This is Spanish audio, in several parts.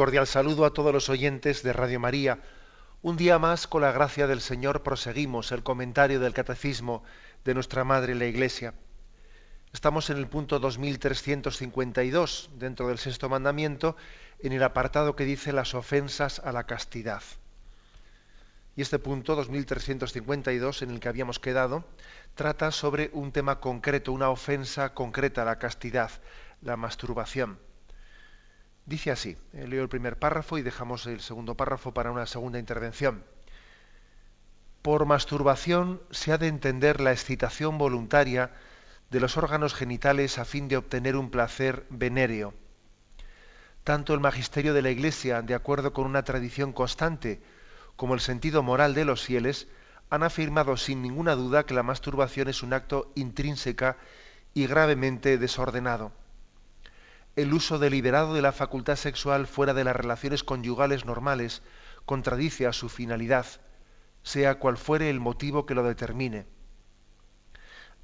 Cordial saludo a todos los oyentes de Radio María. Un día más, con la gracia del Señor, proseguimos el comentario del Catecismo de nuestra Madre la Iglesia. Estamos en el punto 2352, dentro del sexto mandamiento, en el apartado que dice las ofensas a la castidad. Y este punto 2352, en el que habíamos quedado, trata sobre un tema concreto, una ofensa concreta a la castidad, la masturbación. Dice así, eh, leo el primer párrafo y dejamos el segundo párrafo para una segunda intervención. Por masturbación se ha de entender la excitación voluntaria de los órganos genitales a fin de obtener un placer venéreo. Tanto el magisterio de la Iglesia, de acuerdo con una tradición constante, como el sentido moral de los fieles, han afirmado sin ninguna duda que la masturbación es un acto intrínseca y gravemente desordenado el uso deliberado de la facultad sexual fuera de las relaciones conyugales normales contradice a su finalidad, sea cual fuere el motivo que lo determine.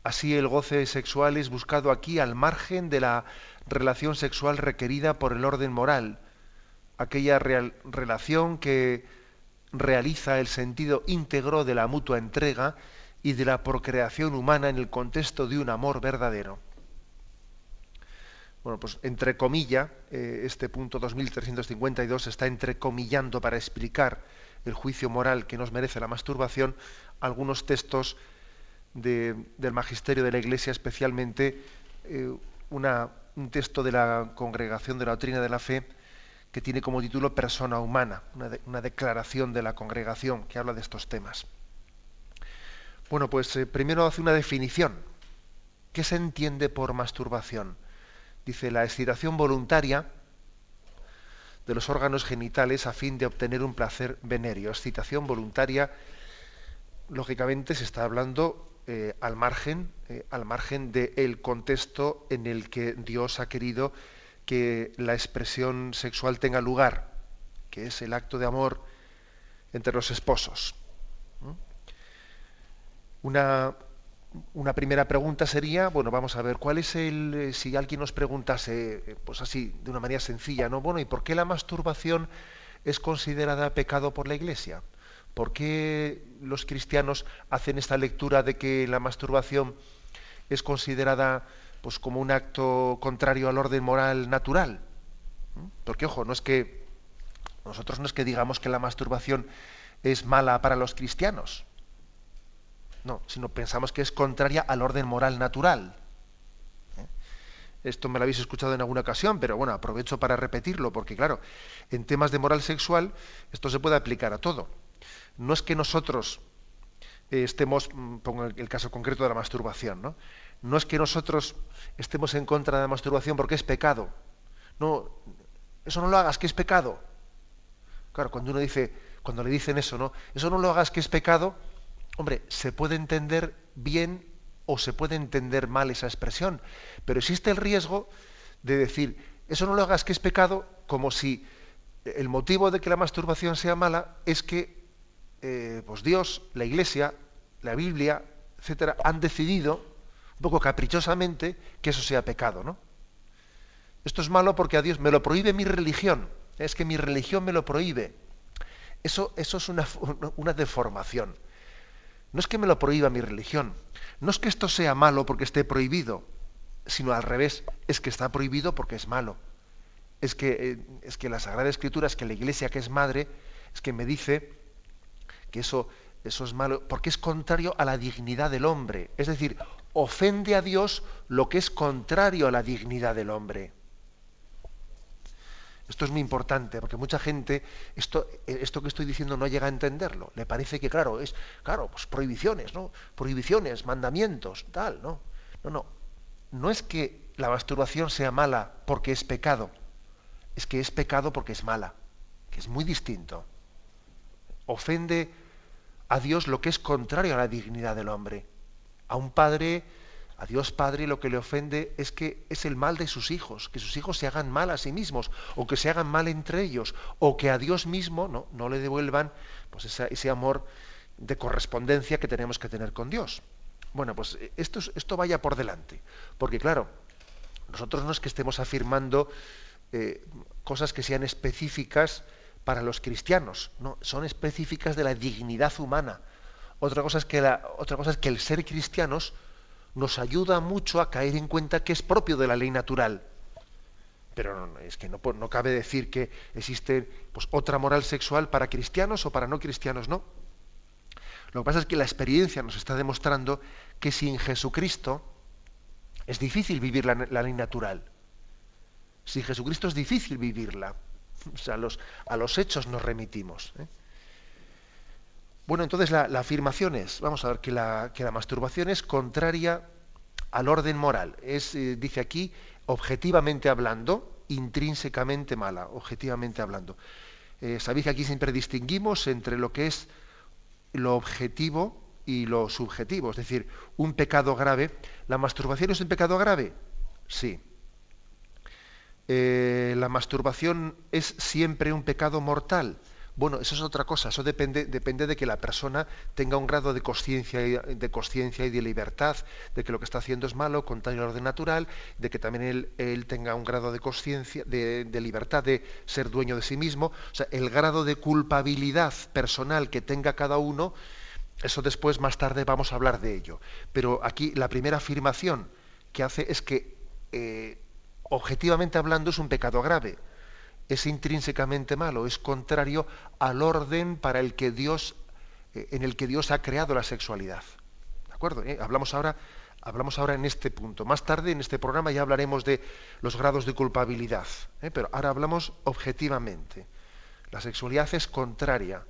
Así el goce sexual es buscado aquí al margen de la relación sexual requerida por el orden moral, aquella relación que realiza el sentido íntegro de la mutua entrega y de la procreación humana en el contexto de un amor verdadero. Bueno, pues entre comillas, eh, este punto 2352 está entrecomillando para explicar el juicio moral que nos merece la masturbación algunos textos del magisterio de la Iglesia, especialmente eh, un texto de la Congregación de la Doctrina de la Fe que tiene como título Persona Humana, una, declaración de la congregación que habla de estos temas. Bueno, pues eh, primero hace una definición. ¿Qué se entiende por masturbación? Dice la excitación voluntaria de los órganos genitales a fin de obtener un placer venéreo. Excitación voluntaria, lógicamente, se está hablando eh, al margen, eh, al margen del contexto en el que Dios ha querido que la expresión sexual tenga lugar, que es el acto de amor entre los esposos. Una, una primera pregunta sería, bueno, vamos a ver, ¿cuál es el, eh, si alguien nos preguntase, eh, pues así, de una manera sencilla, ¿no? Bueno, ¿y por qué la masturbación es considerada pecado por la Iglesia? ¿Por qué los cristianos hacen esta lectura de que la masturbación es considerada pues como un acto contrario al orden moral natural? ¿Mm? Porque, ojo, no es que nosotros no es que digamos que la masturbación es mala para los cristianos. No, sino pensamos que es contraria al orden moral natural. ¿Eh? Esto me lo habéis escuchado en alguna ocasión, pero bueno, aprovecho para repetirlo, porque claro, en temas de moral sexual esto se puede aplicar a todo. No es que nosotros eh, estemos, mm, pongo el caso concreto de la masturbación, ¿no? No es que nosotros estemos en contra de la masturbación porque es pecado. No, eso no lo hagas, que es pecado. Claro, cuando uno dice, cuando le dicen eso, ¿no? Eso no lo hagas, que es pecado, Hombre, se puede entender bien o se puede entender mal esa expresión, pero existe el riesgo de decir, eso no lo hagas que es pecado, como si el motivo de que la masturbación sea mala es que eh, pues Dios, la Iglesia, la Biblia, etcétera, han decidido, un poco caprichosamente, que eso sea pecado, ¿no? Esto es malo porque a Dios me lo prohíbe mi religión, es que mi religión me lo prohíbe. Eso, eso es una, una deformación. No es que me lo prohíba mi religión, no es que esto sea malo porque esté prohibido, sino al revés, es que está prohibido porque es malo. Es que, eh, es que la Sagrada Escritura, es que la Iglesia que es madre, es que me dice que eso, eso es malo porque es contrario a la dignidad del hombre. Es decir, ofende a Dios lo que es contrario a la dignidad del hombre. Esto es muy importante, porque mucha gente, esto, esto que estoy diciendo no llega a entenderlo. Le parece que, claro, es, claro, pues prohibiciones, ¿no? Prohibiciones, mandamientos, tal, ¿no? No, no. No es que la masturbación sea mala porque es pecado. es que es pecado porque es mala, que es muy distinto. Ofende a Dios lo que es contrario a la dignidad del hombre. A un padre, a Dios Padre, lo que le ofende es que es el mal de sus hijos, que sus hijos se hagan mal a sí mismos, o que se hagan mal entre ellos, o que a Dios mismo no, le devuelvan pues ese amor de correspondencia que tenemos que tener con Dios. Bueno, pues eh, esto, esto vaya por delante, porque claro, nosotros no es que estemos afirmando eh, cosas que sean específicas para los cristianos, no, son específicas de la dignidad humana. Otra cosa es que, la, otra cosa es que el ser cristianos nos ayuda mucho a caer en cuenta que es propio de la ley natural. Pero es que no, no cabe decir que existe pues, otra moral sexual para cristianos o para no cristianos, no. Lo que pasa es que la experiencia nos está demostrando que sin Jesucristo es difícil vivir la, ley natural. Sin Jesucristo es difícil vivirla. A los hechos nos remitimos. ¿eh? Bueno, entonces la, afirmación es, vamos a ver, que la, masturbación es contraria al orden moral. Es, eh, dice aquí, objetivamente hablando, intrínsecamente mala, objetivamente hablando. Eh, Sabéis que aquí siempre distinguimos entre lo que es lo objetivo y lo subjetivo, es decir, un pecado grave. ¿La masturbación es un pecado grave? Sí. Eh, ¿La masturbación es siempre un pecado mortal? Bueno, eso es otra cosa, eso depende, depende de que la persona tenga un grado de conciencia de conciencia y de libertad, de que lo que está haciendo es malo, contrario al orden natural, de que también él, tenga un grado de conciencia, de, de, libertad de ser dueño de sí mismo. O sea, el grado de culpabilidad personal que tenga cada uno, eso después, más tarde, vamos a hablar de ello. Pero aquí la primera afirmación que hace es que, eh, objetivamente hablando, es un pecado grave es intrínsecamente malo, es contrario al orden para el que Dios, eh, en el que Dios ha creado la sexualidad. ¿De acuerdo? ¿Eh? Hablamos, ahora, hablamos ahora en este punto. Más tarde en este programa ya hablaremos de los grados de culpabilidad, ¿eh? pero ahora hablamos objetivamente. La sexualidad es contraria,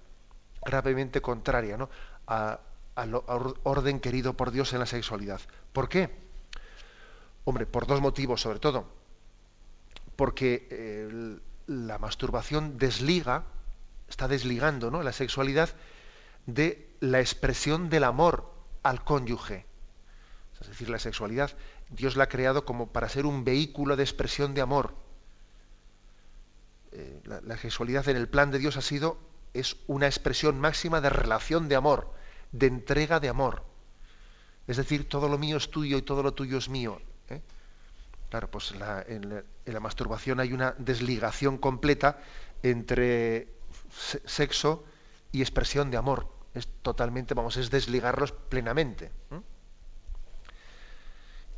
gravemente contraria, ¿no? al orden querido por Dios en la sexualidad. ¿Por qué? Hombre, por dos motivos sobre todo. Porque la masturbación desliga, está desligando ¿no? la sexualidad de la expresión del amor al cónyuge. Es decir, la sexualidad Dios la ha creado como para ser un vehículo de expresión de amor. Eh, la, sexualidad en el plan de Dios ha sido, es una expresión máxima de relación de amor, de entrega de amor. Es decir, todo lo mío es tuyo y todo lo tuyo es mío. Claro, pues en la, masturbación hay una desligación completa entre sexo y expresión de amor. Es totalmente, vamos, es desligarlos plenamente.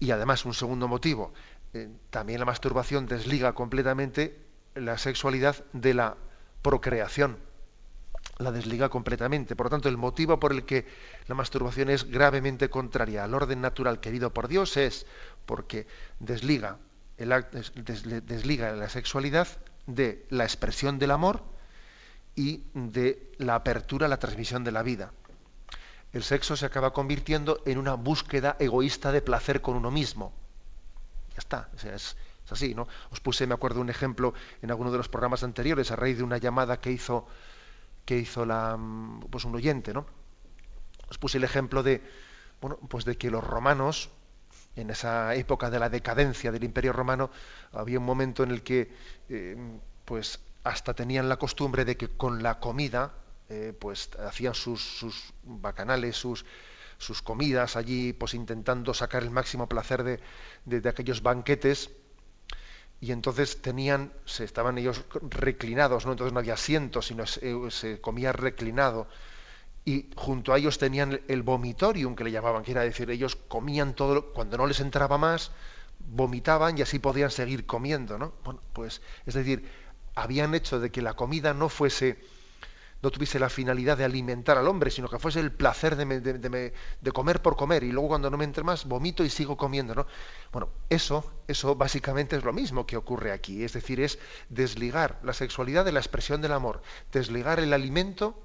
Y además, un segundo motivo, eh, también la masturbación desliga completamente la sexualidad de la procreación. La desliga completamente. Por lo tanto, el motivo por el que la masturbación es gravemente contraria al orden natural querido por Dios es porque desliga, la sexualidad de la expresión del amor y de la apertura a la transmisión de la vida. El sexo se acaba convirtiendo en una búsqueda egoísta de placer con uno mismo. Ya está, es, así, ¿no? Os puse, me acuerdo, un ejemplo en alguno de los programas anteriores a raíz de una llamada que hizo que hizo la, pues un oyente, ¿no? Os puse el ejemplo de, bueno, pues de que los romanos en esa época de la decadencia del Imperio Romano, había un momento en el que eh, pues hasta tenían la costumbre de que con la comida eh, pues hacían sus, bacanales, sus, sus comidas allí, pues intentando sacar el máximo placer de, de, aquellos banquetes. Y entonces tenían, se estaban ellos reclinados, ¿no? Entonces no había asientos, sino se comía reclinado y junto a ellos tenían el vomitorium que le llamaban, que era decir, ellos comían todo, cuando no les entraba más, vomitaban y así podían seguir comiendo, ¿no? Bueno, pues, es decir, habían hecho de que la comida no fuese, no tuviese la finalidad de alimentar al hombre, sino que fuese el placer de, de, comer por comer, y luego cuando no me entre más, vomito y sigo comiendo, ¿no? Bueno, eso, eso básicamente es lo mismo que ocurre aquí, es decir, es desligar la sexualidad de la expresión del amor, desligar el alimento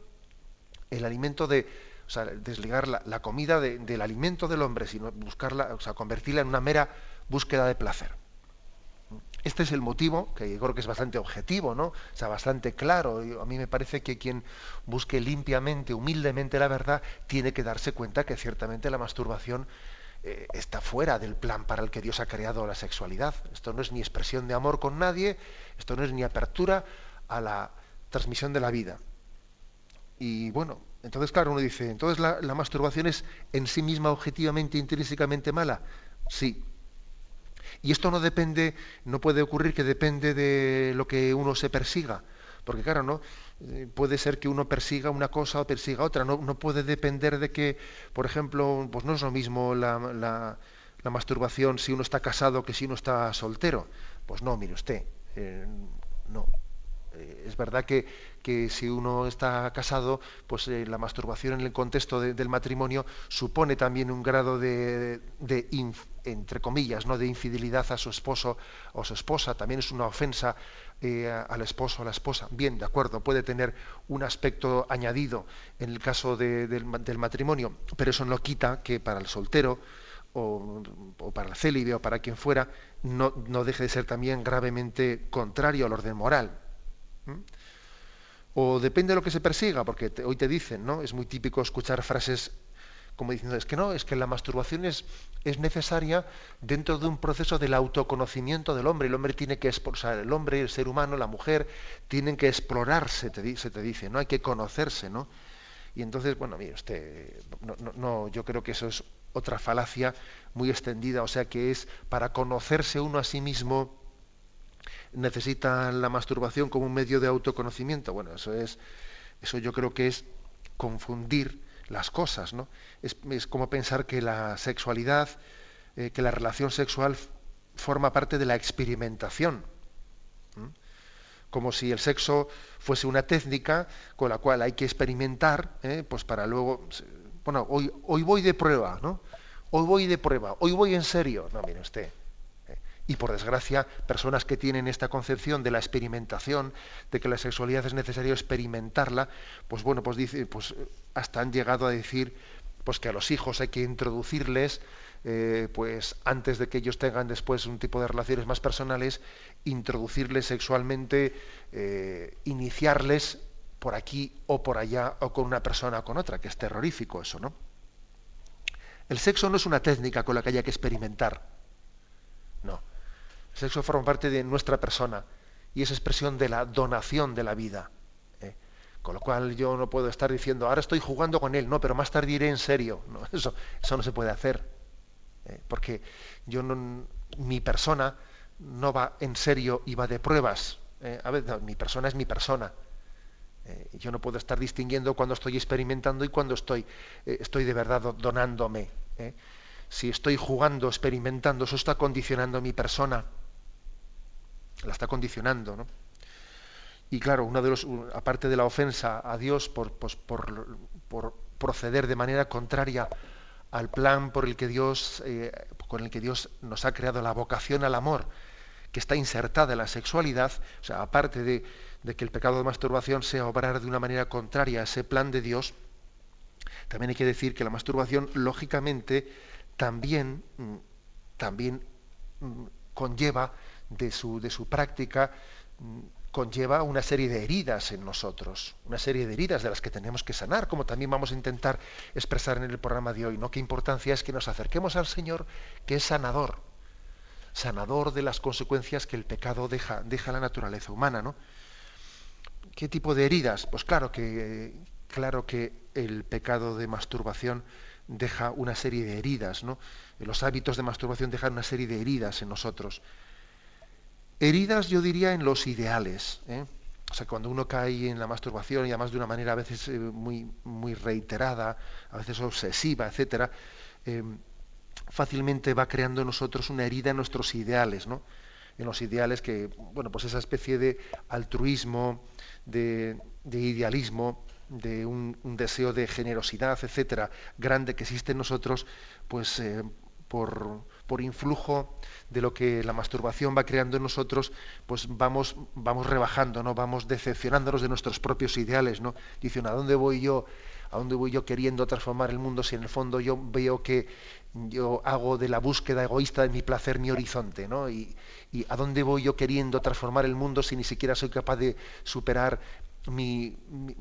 el alimento de, o sea, desligar la, comida del alimento del hombre, sino buscarla, o sea, convertirla en una mera búsqueda de placer. Este es el motivo, que yo creo que es bastante objetivo, ¿no? O sea, bastante claro. A mí me parece que quien busque limpiamente, humildemente la verdad, tiene que darse cuenta que ciertamente la masturbación eh, está fuera del plan para el que Dios ha creado la sexualidad. Esto no es ni expresión de amor con nadie, esto no es ni apertura a la transmisión de la vida. Y bueno, entonces claro, uno dice, entonces la, masturbación es en sí misma objetivamente, intrínsecamente mala. Sí, y esto no depende, no puede ocurrir que depende de lo que uno se persiga. Porque claro, ¿no? Eh, puede ser que uno persiga una cosa o persiga otra. No, no puede depender de que, por ejemplo, pues no es lo mismo la, la, masturbación si uno está casado que si uno está soltero. Pues no, mire usted, eh, no. Eh, es verdad que, si uno está casado, pues la masturbación en el contexto del matrimonio supone también un grado de, de, entre comillas, ¿no? de infidelidad a su esposo o su esposa, también es una ofensa eh, al esposo o a la esposa. Bien, de acuerdo, puede tener un aspecto añadido en el caso del, matrimonio, pero eso no quita que para el soltero o, para el célibe o para quien fuera, no, deje de ser también gravemente contrario al orden moral. O depende de lo que se persiga, porque hoy te dicen, ¿no? Es muy típico escuchar frases como diciendo, es que no, es que la masturbación es, es necesaria dentro de un proceso del autoconocimiento del hombre. El hombre tiene que explorar, el hombre, el ser humano, la mujer, tienen que explorarse, se te dice, ¿no? Hay que conocerse, ¿no? Y entonces, bueno, mire usted, no, no, yo creo que eso es otra falacia muy extendida, o sea que es para conocerse uno a sí mismo necesita la masturbación como un medio de autoconocimiento. Bueno, eso es, eso yo creo que es confundir las cosas, ¿no? Es, como pensar que la sexualidad, eh, que la relación sexual forma parte de la experimentación. Como si el sexo fuese una técnica con la cual hay que experimentar, ¿eh? pues para luego, bueno, hoy, hoy voy de prueba, ¿no? Hoy voy de prueba, hoy voy en serio. No, mire usted, y por desgracia, personas que tienen esta concepción de la experimentación, de que la sexualidad es necesario experimentarla, pues bueno, pues dice, pues hasta han llegado a decir pues que a los hijos hay que introducirles, eh, pues antes de que ellos tengan después un tipo de relaciones más personales, introducirles sexualmente, eh, iniciarles por aquí o por allá o con una persona o con otra, que es terrorífico eso, ¿no? El sexo no es una técnica con la que haya que experimentar. El sexo forma parte de nuestra persona y es expresión de la donación de la vida. ¿eh? Con lo cual yo no puedo estar diciendo, ahora estoy jugando con él, no, pero más tarde iré en serio. eso, no se puede hacer. ¿eh? Porque yo mi persona no va en serio y va de pruebas. ¿eh? A mi persona es mi persona. yo no puedo estar distinguiendo cuando estoy experimentando y cuando estoy, estoy de verdad donándome. Si estoy jugando, experimentando, eso está condicionando mi persona la está condicionando. ¿no? Y claro, uno de los, aparte de la ofensa a Dios por, pues, por, por, proceder de manera contraria al plan por el que Dios, eh, con el que Dios nos ha creado la vocación al amor, que está insertada en la sexualidad, o sea, aparte de, de que el pecado de masturbación sea obrar de una manera contraria a ese plan de Dios, también hay que decir que la masturbación, lógicamente, también, mm, también mm, conlleva de su, de su práctica mm, conlleva una serie de heridas en nosotros, una serie de heridas de las que tenemos que sanar, como también vamos a intentar expresar en el programa de hoy, ¿no? Qué importancia es que nos acerquemos al Señor, que es sanador, sanador de las consecuencias que el pecado deja, deja la naturaleza humana, ¿no? ¿Qué tipo de heridas? Pues claro que, claro que el pecado de masturbación deja una serie de heridas, ¿no? Los hábitos de masturbación dejan una serie de heridas en nosotros Heridas, yo diría, en los ideales. ¿eh? O sea, cuando uno cae en la masturbación y además de una manera a veces eh, muy, muy reiterada, a veces obsesiva, etcétera, eh, fácilmente va creando en nosotros una herida en nuestros ideales, ¿no? En los ideales que, bueno, pues esa especie de altruismo, de, idealismo, de un, deseo de generosidad, etcétera, grande que existe en nosotros, pues por, por influjo de lo que la masturbación va creando en nosotros, pues vamos, vamos rebajando, ¿no? Vamos decepcionándonos de nuestros propios ideales, ¿no? Dicen, ¿a dónde voy yo? ¿A dónde voy yo queriendo transformar el mundo si en el fondo yo veo que yo hago de la búsqueda egoísta de mi placer mi horizonte, ¿no? Y, a dónde voy yo queriendo transformar el mundo si ni siquiera soy capaz de superar mi,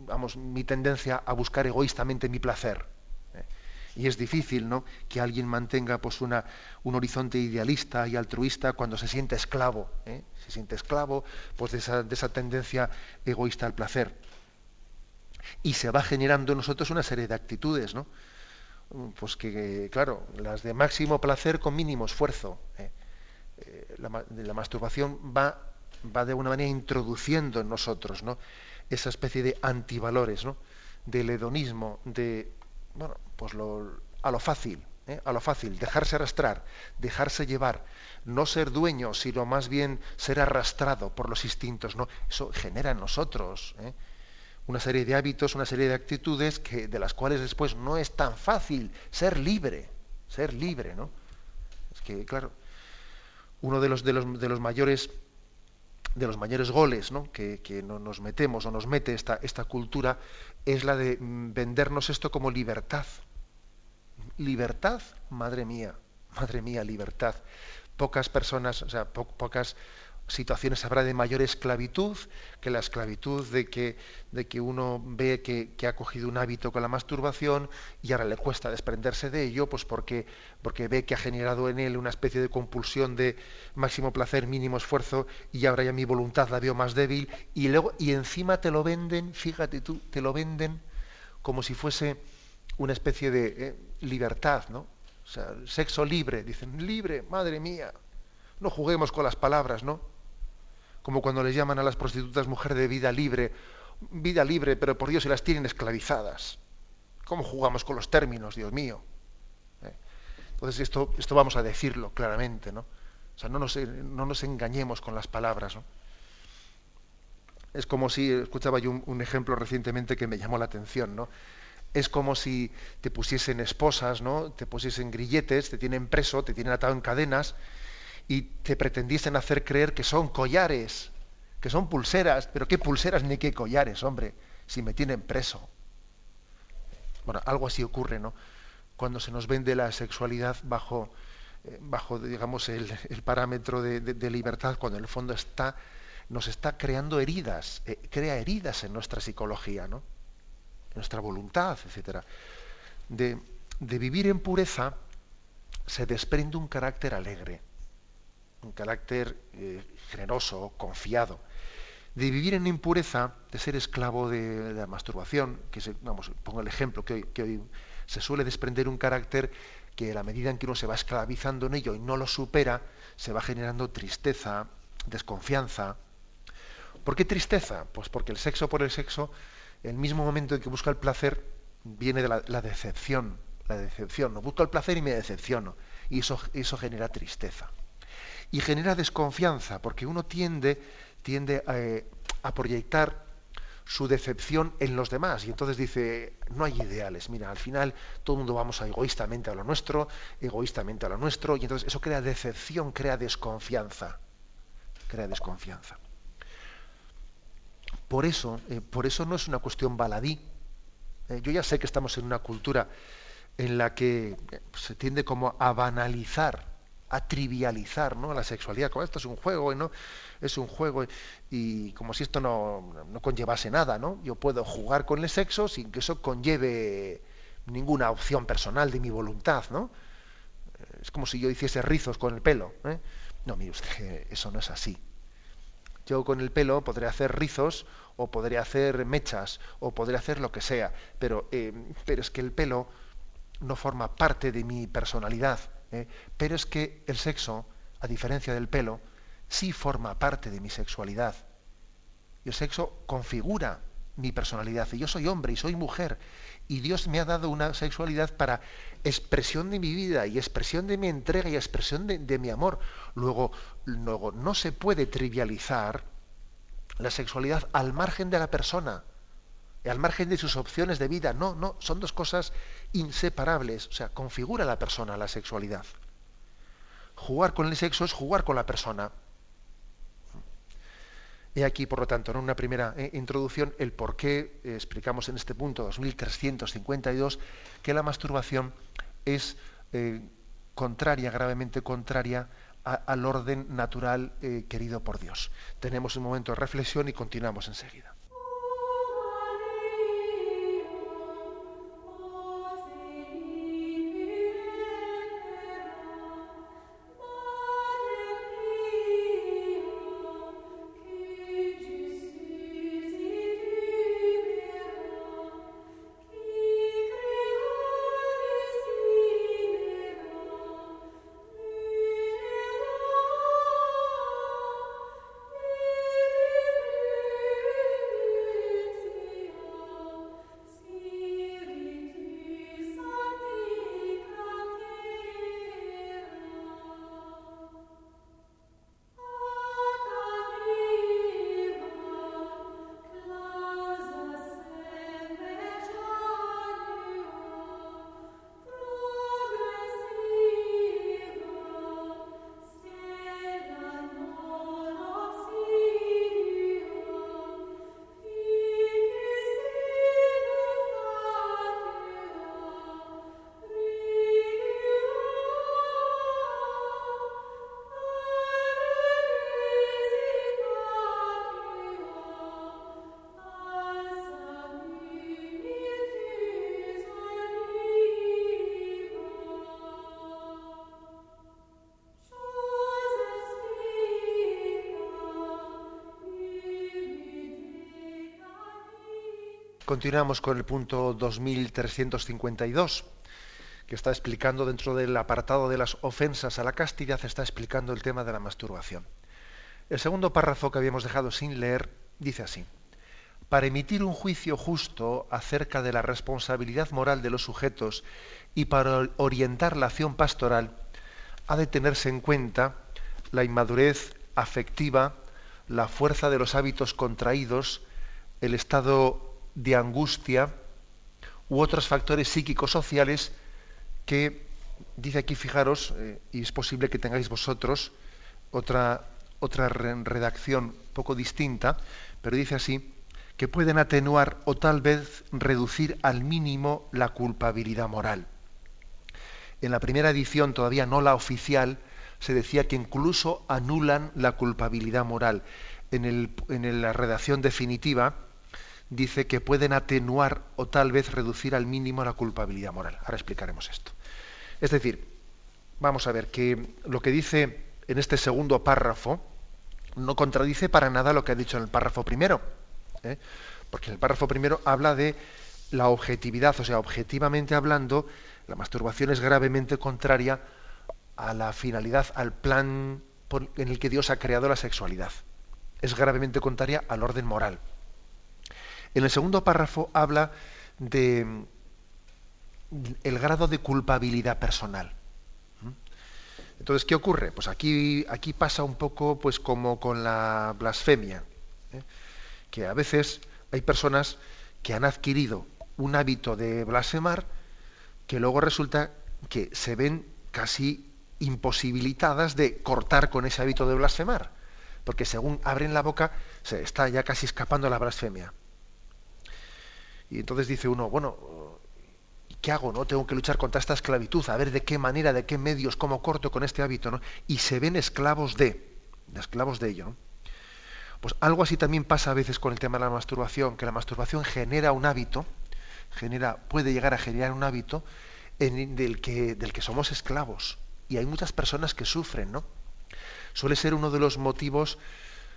vamos, mi tendencia a buscar egoístamente mi placer. Y es difícil, ¿no? Que alguien mantenga pues un horizonte idealista y altruista cuando se siente esclavo, ¿eh? se siente esclavo pues de esa, de esa tendencia egoísta al placer y se va generando en nosotros una serie de actitudes, ¿no? Pues que, claro, las de máximo placer con mínimo esfuerzo. ¿eh? Eh, la, masturbación va, va de alguna manera introduciendo en nosotros, ¿no? Esa especie de antivalores, ¿no? Del hedonismo, de, bueno, pues a lo fácil, ¿eh? a lo fácil, dejarse arrastrar, dejarse llevar, no ser dueño, sino más bien ser arrastrado por los instintos, ¿no? Eso genera en nosotros, ¿eh? una serie de hábitos, una serie de actitudes que, de las cuales después no es tan fácil ser libre, ser libre, ¿no? Es que, claro, uno de los, de los, de los mayores de los mayores goles ¿no? que, que nos metemos o nos mete esta, esta cultura es la de vendernos esto como libertad. Libertad, madre mía, madre mía, libertad. Pocas personas, o sea, pocas situaciones habrá de mayor esclavitud que la esclavitud de que, de que uno ve que, ha cogido un hábito con la masturbación y ahora le cuesta desprenderse de ello, pues porque, porque ve que ha generado en él una especie de compulsión de máximo placer, mínimo esfuerzo, y ahora ya mi voluntad la veo más débil, y luego, y encima te lo venden, fíjate tú, te lo venden como si fuese una especie de eh, libertad, ¿no? O sea, sexo libre, dicen, libre, madre mía. No juguemos con las palabras, ¿no? Como cuando les llaman a las prostitutas mujer de vida libre, vida libre, pero por Dios se las tienen esclavizadas. ¿Cómo jugamos con los términos, Dios mío? ¿Eh? Entonces esto, esto vamos a decirlo claramente, ¿no? O sea, no nos, no nos engañemos con las palabras, ¿no? Es como si, escuchaba yo un, un, ejemplo recientemente que me llamó la atención, ¿no? Es como si te pusiesen esposas, ¿no? Te pusiesen grilletes, te tienen preso, te tienen atado en cadenas, y te pretendiesen hacer creer que son collares, que son pulseras, pero qué pulseras ni qué collares, hombre, si me tienen preso. Bueno, algo así ocurre, ¿no? Cuando se nos vende la sexualidad bajo, eh, bajo digamos, el, parámetro de, libertad, cuando en el fondo está, nos está creando heridas, eh, crea heridas en nuestra psicología, ¿no? En nuestra voluntad, etcétera. De, de vivir en pureza se desprende un carácter alegre un carácter eh, generoso, confiado, de vivir en impureza, de ser esclavo de, la masturbación, que se, vamos, pongo el ejemplo, que hoy, se suele desprender un carácter que a la medida en que uno se va esclavizando en ello y no lo supera, se va generando tristeza, desconfianza. ¿Por qué tristeza? Pues porque el sexo por el sexo, el mismo momento en que busca el placer, viene de la, decepción. La decepción. No busco el placer y me decepciono. Y eso, eso genera tristeza y genera desconfianza, porque uno tiende, tiende eh, a, proyectar su decepción en los demás y entonces dice, no hay ideales, mira, al final todo el mundo vamos a egoístamente a lo nuestro, egoístamente a lo nuestro, y entonces eso crea decepción, crea desconfianza, crea desconfianza. Por eso, eh, por eso no es una cuestión baladí. Eh, yo ya sé que estamos en una cultura en la que se tiende como a banalizar a trivializar ¿no? la sexualidad, como esto es un juego, ¿no? es un juego y como si esto no, no, conllevase nada, ¿no? Yo puedo jugar con el sexo sin que eso conlleve ninguna opción personal de mi voluntad, ¿no? Es como si yo hiciese rizos con el pelo. ¿eh? No, mire usted, eso no es así. Yo con el pelo podré hacer rizos o podré hacer mechas o podré hacer lo que sea, pero, eh, pero es que el pelo no forma parte de mi personalidad ¿eh? pero es que el sexo, a diferencia del pelo, sí forma parte de mi sexualidad. Y el sexo configura mi personalidad. Y yo soy hombre y soy mujer. Y Dios me ha dado una sexualidad para expresión de mi vida y expresión de mi entrega y expresión de, de mi amor. Luego, luego, no se puede trivializar la sexualidad al margen de la persona al margen de sus opciones de vida. No, no, son dos cosas inseparables. O sea, configura la persona la sexualidad. Jugar con el sexo es jugar con la persona. He aquí, por lo tanto, en una primera eh, introducción, el por qué eh, explicamos en este punto 2352 que la masturbación es eh, contraria, gravemente contraria al orden natural querido por Dios. Tenemos un momento de reflexión y continuamos enseguida. Continuamos con el punto 2352, que está explicando dentro del apartado de las ofensas a la castidad, está explicando el tema de la masturbación. El segundo párrafo que habíamos dejado sin leer dice así. Para emitir un juicio justo acerca de la responsabilidad moral de los sujetos y para orientar la acción pastoral, ha de tenerse en cuenta la inmadurez afectiva, la fuerza de los hábitos contraídos, el estado de angustia u otros factores psíquicos sociales que, dice aquí, fijaros, eh, y es posible que tengáis vosotros otra, otra redacción poco distinta, pero dice así, que pueden atenuar o tal vez reducir al mínimo la culpabilidad moral. En la primera edición, todavía no la oficial, se decía que incluso anulan la culpabilidad moral. En, el, en la redacción definitiva, dice que pueden atenuar o tal vez reducir al mínimo la culpabilidad moral. Ahora explicaremos esto. Es decir, vamos a ver que lo que dice en este segundo párrafo no contradice para nada lo que ha dicho en el párrafo primero, ¿eh? porque en el párrafo primero habla de la objetividad, o sea, objetivamente hablando, la masturbación es gravemente contraria a la finalidad, al plan en el que Dios ha creado la sexualidad. Es gravemente contraria al orden moral. En el segundo párrafo habla de mm, el grado de culpabilidad personal. ¿Mm? Entonces, ¿qué ocurre? Pues aquí, aquí pasa un poco pues como con la blasfemia, ¿eh? que a veces hay personas que han adquirido un hábito de blasfemar que luego resulta que se ven casi imposibilitadas de cortar con ese hábito de blasfemar, porque según abren la boca se está ya casi escapando la blasfemia. Y entonces dice uno, bueno, ¿qué hago? no Tengo que luchar contra esta esclavitud, a ver de qué manera, de qué medios, cómo corto con este hábito, ¿no? Y se ven esclavos de, esclavos de ello. Pues algo así también pasa a veces con el tema de la masturbación, que la masturbación genera un hábito, genera, puede llegar a generar un hábito en, del, que, del que somos esclavos. Y hay muchas personas que sufren, ¿no? Suele ser uno de los motivos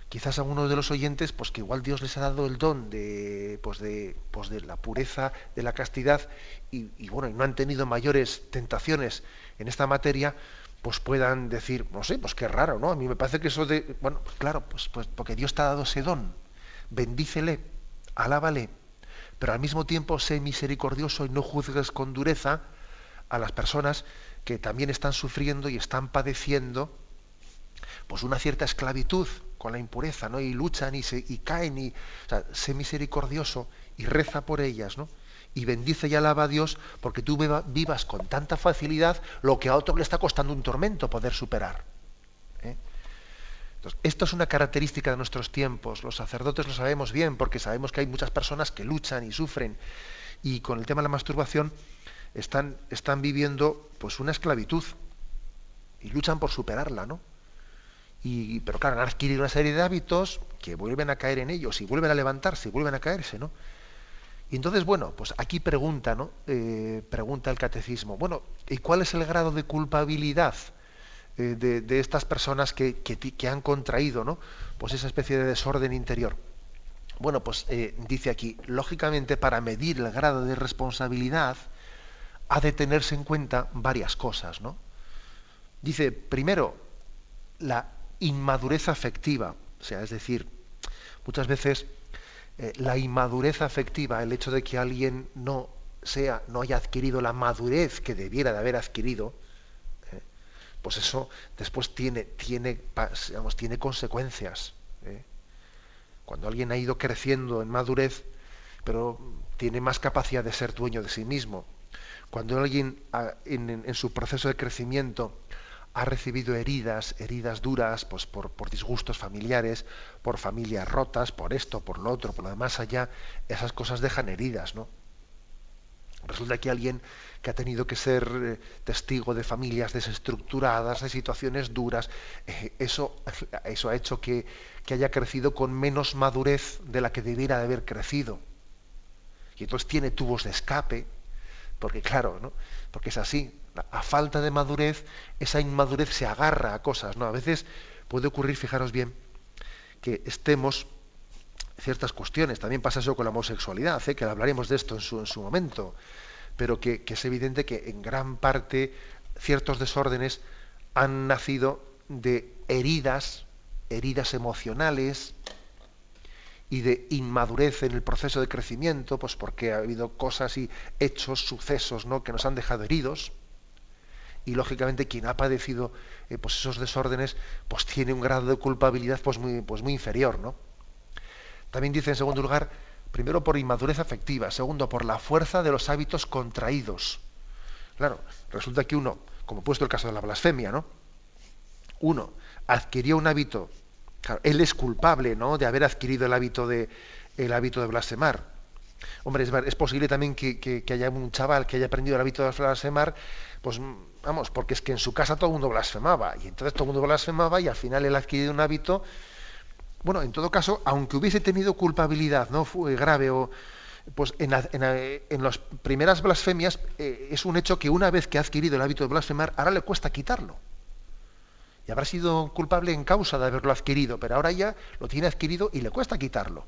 quizás a uno de los oyentes, pues que igual Dios les ha dado el don de, pues de, pues de la pureza, de la castidad, y, bueno, y no han tenido mayores tentaciones en esta materia, pues puedan decir, no sé, pues qué raro, ¿no? A mí me parece que eso de, bueno, pues claro, pues, pues porque Dios te ha dado ese don, bendícele, alábale, pero al mismo tiempo sé misericordioso y no juzgues con dureza a las personas que también están sufriendo y están padeciendo pues una cierta esclavitud con la impureza, ¿no? Y luchan y, se, y caen y, o sea, sé misericordioso y reza por ellas, ¿no? Y bendice y alaba a Dios porque tú vivas con tanta facilidad lo que a otro le está costando un tormento poder superar. ¿eh? esto es una característica de nuestros tiempos. Los sacerdotes lo sabemos bien porque sabemos que hay muchas personas que luchan y sufren y con el tema de la masturbación están, están viviendo pues una esclavitud y luchan por superarla, ¿no? Pero claro, han adquirido una serie de hábitos que vuelven a caer en ellos y vuelven a levantarse y vuelven a caerse, ¿no? Y entonces, bueno, pues aquí pregunta, ¿no? Eh, pregunta el catecismo, bueno, ¿y cuál es el grado de culpabilidad eh, de, estas personas que, han contraído, ¿no? Pues esa especie de desorden interior. Bueno, pues eh, dice aquí, lógicamente para medir el grado de responsabilidad ha de tenerse en cuenta varias cosas, ¿no? Dice, primero, la inmadurez afectiva, o sea, es decir, muchas veces eh, la inmadurez afectiva, el hecho de que alguien no sea, no haya adquirido la madurez que debiera de haber adquirido, eh, pues eso después tiene, tiene, digamos, tiene consecuencias. Eh. Cuando alguien ha ido creciendo en madurez, pero tiene más capacidad de ser dueño de sí mismo. Cuando alguien en su proceso de crecimiento ha recibido heridas, heridas duras, pues por, disgustos familiares, por familias rotas, por esto, por lo otro, por lo demás allá, esas cosas dejan heridas, ¿no? Resulta que alguien que ha tenido que ser eh, testigo de familias desestructuradas, de situaciones duras, eh, eso, eso ha hecho que, que haya crecido con menos madurez de la que debiera de haber crecido. Y entonces tiene tubos de escape, porque claro, ¿no? porque es así, a falta de madurez, esa inmadurez se agarra a cosas, ¿no? A veces puede ocurrir, fijaros bien, que estemos ciertas cuestiones, también pasa eso con la homosexualidad, ¿eh? que hablaremos de esto en su, en su momento, pero que, es evidente que en gran parte ciertos desórdenes han nacido de heridas, heridas emocionales y de inmadurez en el proceso de crecimiento, pues porque ha habido cosas y hechos, sucesos, ¿no? que nos han dejado heridos y lógicamente quien ha padecido eh, pues esos desórdenes pues tiene un grado de culpabilidad pues muy, pues muy inferior. ¿no? También dice en segundo lugar, primero por inmadurez afectiva, segundo por la fuerza de los hábitos contraídos. Claro, resulta que uno, como he puesto el caso de la blasfemia, ¿no? Uno adquirió un hábito, él es culpable, ¿no? De haber adquirido el hábito de el hábito de blasfemar. Hombre, es, posible también que, que, haya un chaval que haya aprendido el hábito de blasfemar, pues vamos, porque es que en su casa todo el mundo blasfemaba, y entonces todo el mundo blasfemaba y al final él ha adquirido un hábito, bueno, en todo caso, aunque hubiese tenido culpabilidad, no fue grave o pues en, las primeras blasfemias eh, es un hecho que una vez que ha adquirido el hábito de blasfemar, ahora le cuesta quitarlo. Y habrá sido culpable en causa de haberlo adquirido, pero ahora ya lo tiene adquirido y le cuesta quitarlo.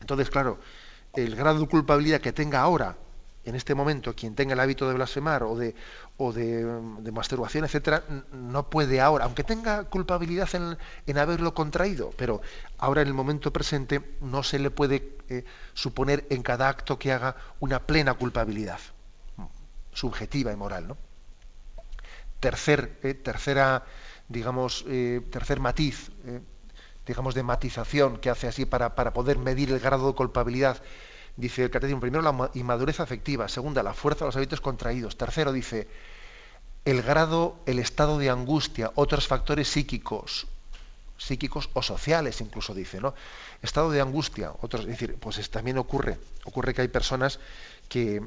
Entonces, claro, el grado de culpabilidad que tenga ahora en este momento quien tenga el hábito de blasfemar o de, o de, masturbación, etcétera, no puede ahora, aunque tenga culpabilidad en, haberlo contraído, pero ahora en el momento presente no se le puede eh, suponer en cada acto que haga una plena culpabilidad subjetiva y moral. ¿no? Tercer, eh, tercera, digamos, eh, tercer matiz, digamos, de matización que hace así para, para poder medir el grado de culpabilidad Dice el catecismo, primero la inmadurez afectiva, segunda la fuerza de los hábitos contraídos, tercero dice el grado, el estado de angustia, otros factores psíquicos, psíquicos o sociales incluso dice, ¿no? Estado de angustia, otros, es decir, pues también ocurre, ocurre que hay personas que,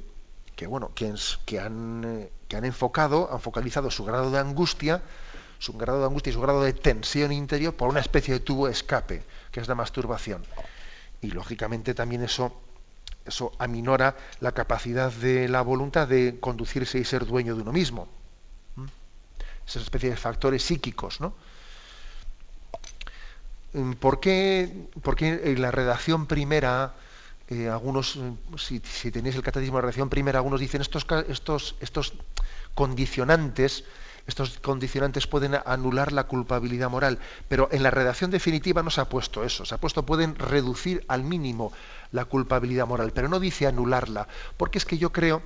que bueno, que, que, han, que han enfocado, han focalizado su grado de angustia, su grado de angustia y su grado de tensión interior por una especie de tubo escape, que es la masturbación. Y lógicamente también eso eso aminora la capacidad de la voluntad de conducirse y ser dueño de uno mismo. ¿Mm? Esas especies de factores psíquicos, ¿no? Mm, ¿Por qué, en la redacción primera, eh, algunos, si, tenéis el catecismo de redacción primera, algunos dicen estos, estos, estos condicionantes estos condicionantes pueden anular la culpabilidad moral, pero en la redacción definitiva no se ha puesto eso, se ha puesto pueden reducir al mínimo la culpabilidad moral, pero no dice anularla, porque es que yo creo,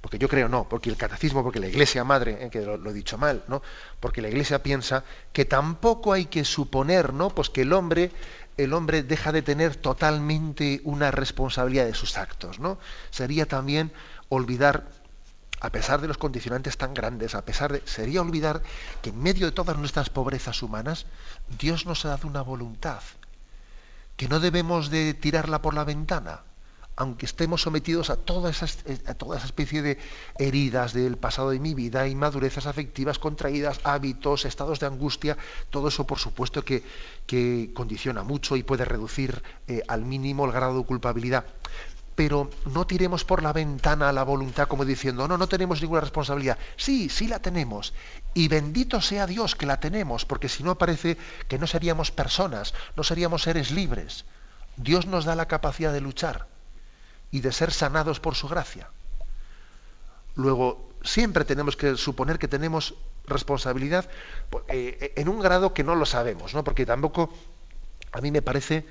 porque yo creo no, porque el catecismo, porque la Iglesia madre, eh, que lo, he dicho mal, ¿no? Porque la Iglesia piensa que tampoco hay que suponer, ¿no? Pues que el hombre el hombre deja de tener totalmente una responsabilidad de sus actos, ¿no? Sería también olvidar a pesar de los condicionantes tan grandes, a pesar de... Sería olvidar que en medio de todas nuestras pobrezas humanas, Dios nos ha dado una voluntad, que no debemos de tirarla por la ventana, aunque estemos sometidos a toda esa, a toda esa especie de heridas del pasado de mi vida, inmadurezas afectivas contraídas, hábitos, estados de angustia, todo eso por supuesto que, que condiciona mucho y puede reducir eh, al mínimo el grado de culpabilidad pero no tiremos por la ventana la voluntad como diciendo, no, no tenemos ninguna responsabilidad. Sí, sí la tenemos. Y bendito sea Dios que la tenemos, porque si no parece que no seríamos personas, no seríamos seres libres. Dios nos da la capacidad de luchar y de ser sanados por su gracia. Luego, siempre tenemos que suponer que tenemos responsabilidad eh, en un grado que no lo sabemos, ¿no? porque tampoco a mí me parece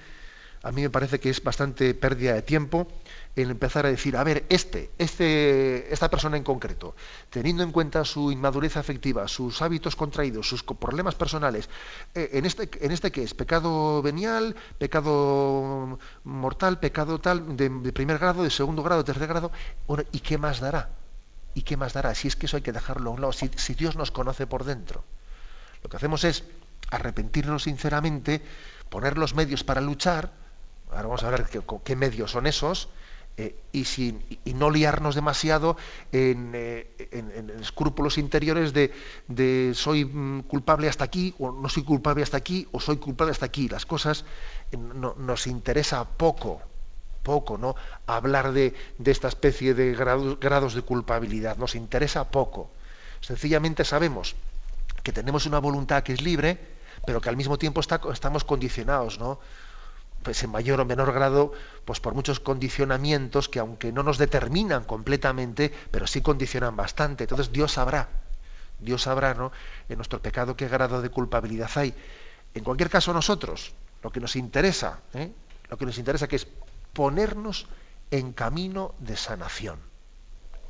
a mí me parece que es bastante pérdida de tiempo en empezar a decir, a ver, este, este, esta persona en concreto, teniendo en cuenta su inmadurez afectiva, sus hábitos contraídos, sus problemas personales, eh, en este, en este que es pecado venial, pecado mortal, pecado tal, de, primer grado, de segundo grado, de tercer grado, ¿y qué más dará? ¿Y qué más dará? Si es que eso hay que dejarlo a un lado, si Dios nos conoce por dentro. Lo que hacemos es arrepentirnos sinceramente, poner los medios para luchar, ahora vamos a ver qué, medios son esos, eh, y, sin, y no liarnos demasiado en, eh, escrúpulos interiores de, soy mm, culpable hasta aquí, o no soy culpable hasta aquí, o soy culpable hasta aquí. Las cosas eh, nos interesa poco, poco, ¿no? Hablar de, esta especie de grados, grados de culpabilidad, nos interesa poco. Sencillamente sabemos que tenemos una voluntad que es libre, pero que al mismo tiempo estamos condicionados, ¿no? Pues en mayor o menor grado, pues por muchos condicionamientos que aunque no nos determinan completamente, pero sí condicionan bastante. Entonces Dios sabrá, Dios sabrá, ¿no? En nuestro pecado qué grado de culpabilidad hay. En cualquier caso nosotros, lo que nos interesa, ¿eh? lo que nos interesa que es ponernos en camino de sanación.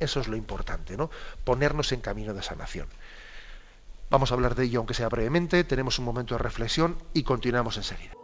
Eso es lo importante, ¿no? Ponernos en camino de sanación. Vamos a hablar de ello, aunque sea brevemente, tenemos un momento de reflexión y continuamos enseguida.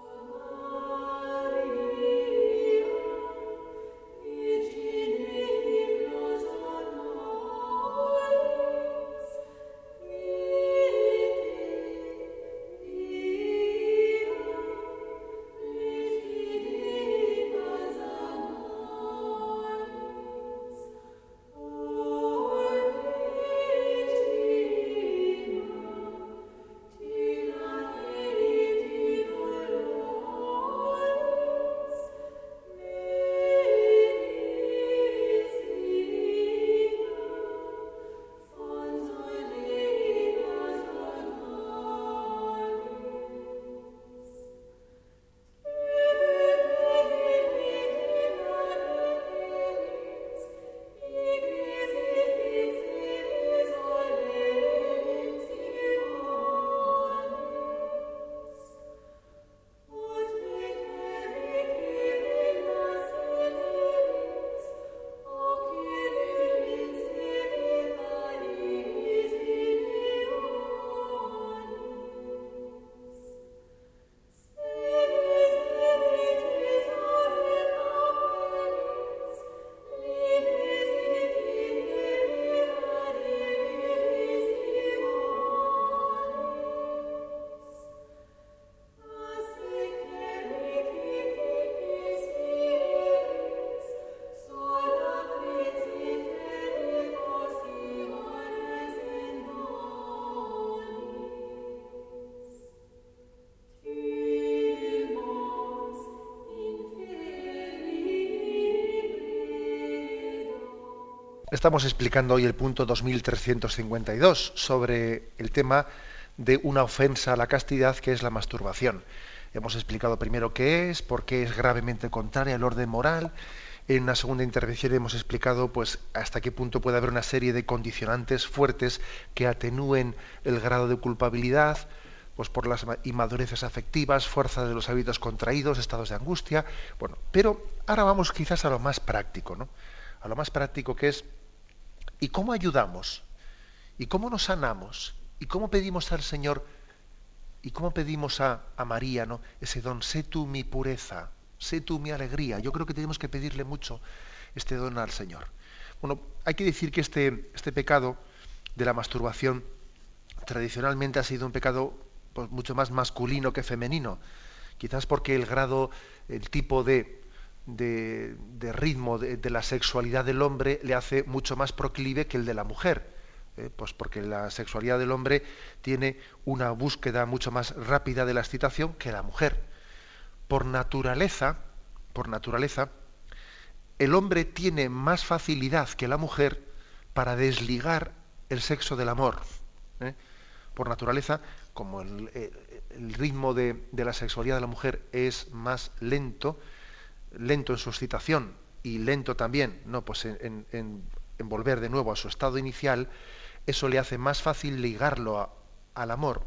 Estamos explicando hoy el punto 2352 sobre el tema de una ofensa a la castidad que es la masturbación. Hemos explicado primero qué es, por qué es gravemente contraria al orden moral. En una segunda intervención hemos explicado pues hasta qué punto puede haber una serie de condicionantes fuertes que atenúen el grado de culpabilidad, pues por las inmadureces afectivas, fuerza de los hábitos contraídos, estados de angustia. Bueno, pero ahora vamos quizás a lo más práctico, ¿no? A lo más práctico que es ¿Y cómo ayudamos? ¿Y cómo nos sanamos? ¿Y cómo pedimos al Señor? ¿Y cómo pedimos a, María, ¿no? Ese don, sé tú mi pureza, sé tú mi alegría. Yo creo que tenemos que pedirle mucho este don al Señor. Bueno, hay que decir que este, este pecado de la masturbación tradicionalmente ha sido un pecado pues, mucho más masculino que femenino. Quizás porque el grado, el tipo de, de, ritmo de, la sexualidad del hombre le hace mucho más proclive que el de la mujer. ¿eh? Pues porque la sexualidad del hombre tiene una búsqueda mucho más rápida de la excitación que la mujer. Por naturaleza, por naturaleza, el hombre tiene más facilidad que la mujer para desligar el sexo del amor. ¿eh? Por naturaleza, como el, ritmo de, la sexualidad de la mujer es más lento, lento en su excitación y lento también, no, pues en, volver de nuevo a su estado inicial, eso le hace más fácil ligarlo al amor.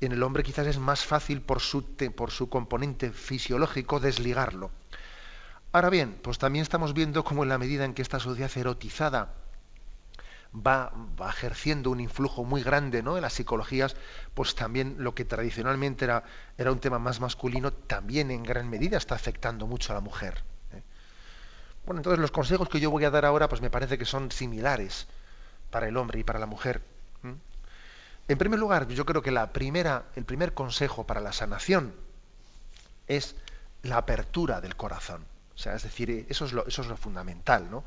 En el hombre quizás es más fácil por su, por su componente fisiológico desligarlo. Ahora bien, pues también estamos viendo cómo en la medida en que esta sociedad erotizada va, ejerciendo un influjo muy grande ¿no? en las psicologías, pues también lo que tradicionalmente era, un tema más masculino, también en gran medida está afectando mucho a la mujer. ¿eh? Bueno, entonces los consejos que yo voy a dar ahora, pues me parece que son similares para el hombre y para la mujer. En primer lugar, yo creo que la primera, el primer consejo para la sanación es la apertura del corazón. O sea, es decir, eso es lo, eso es lo fundamental, ¿no?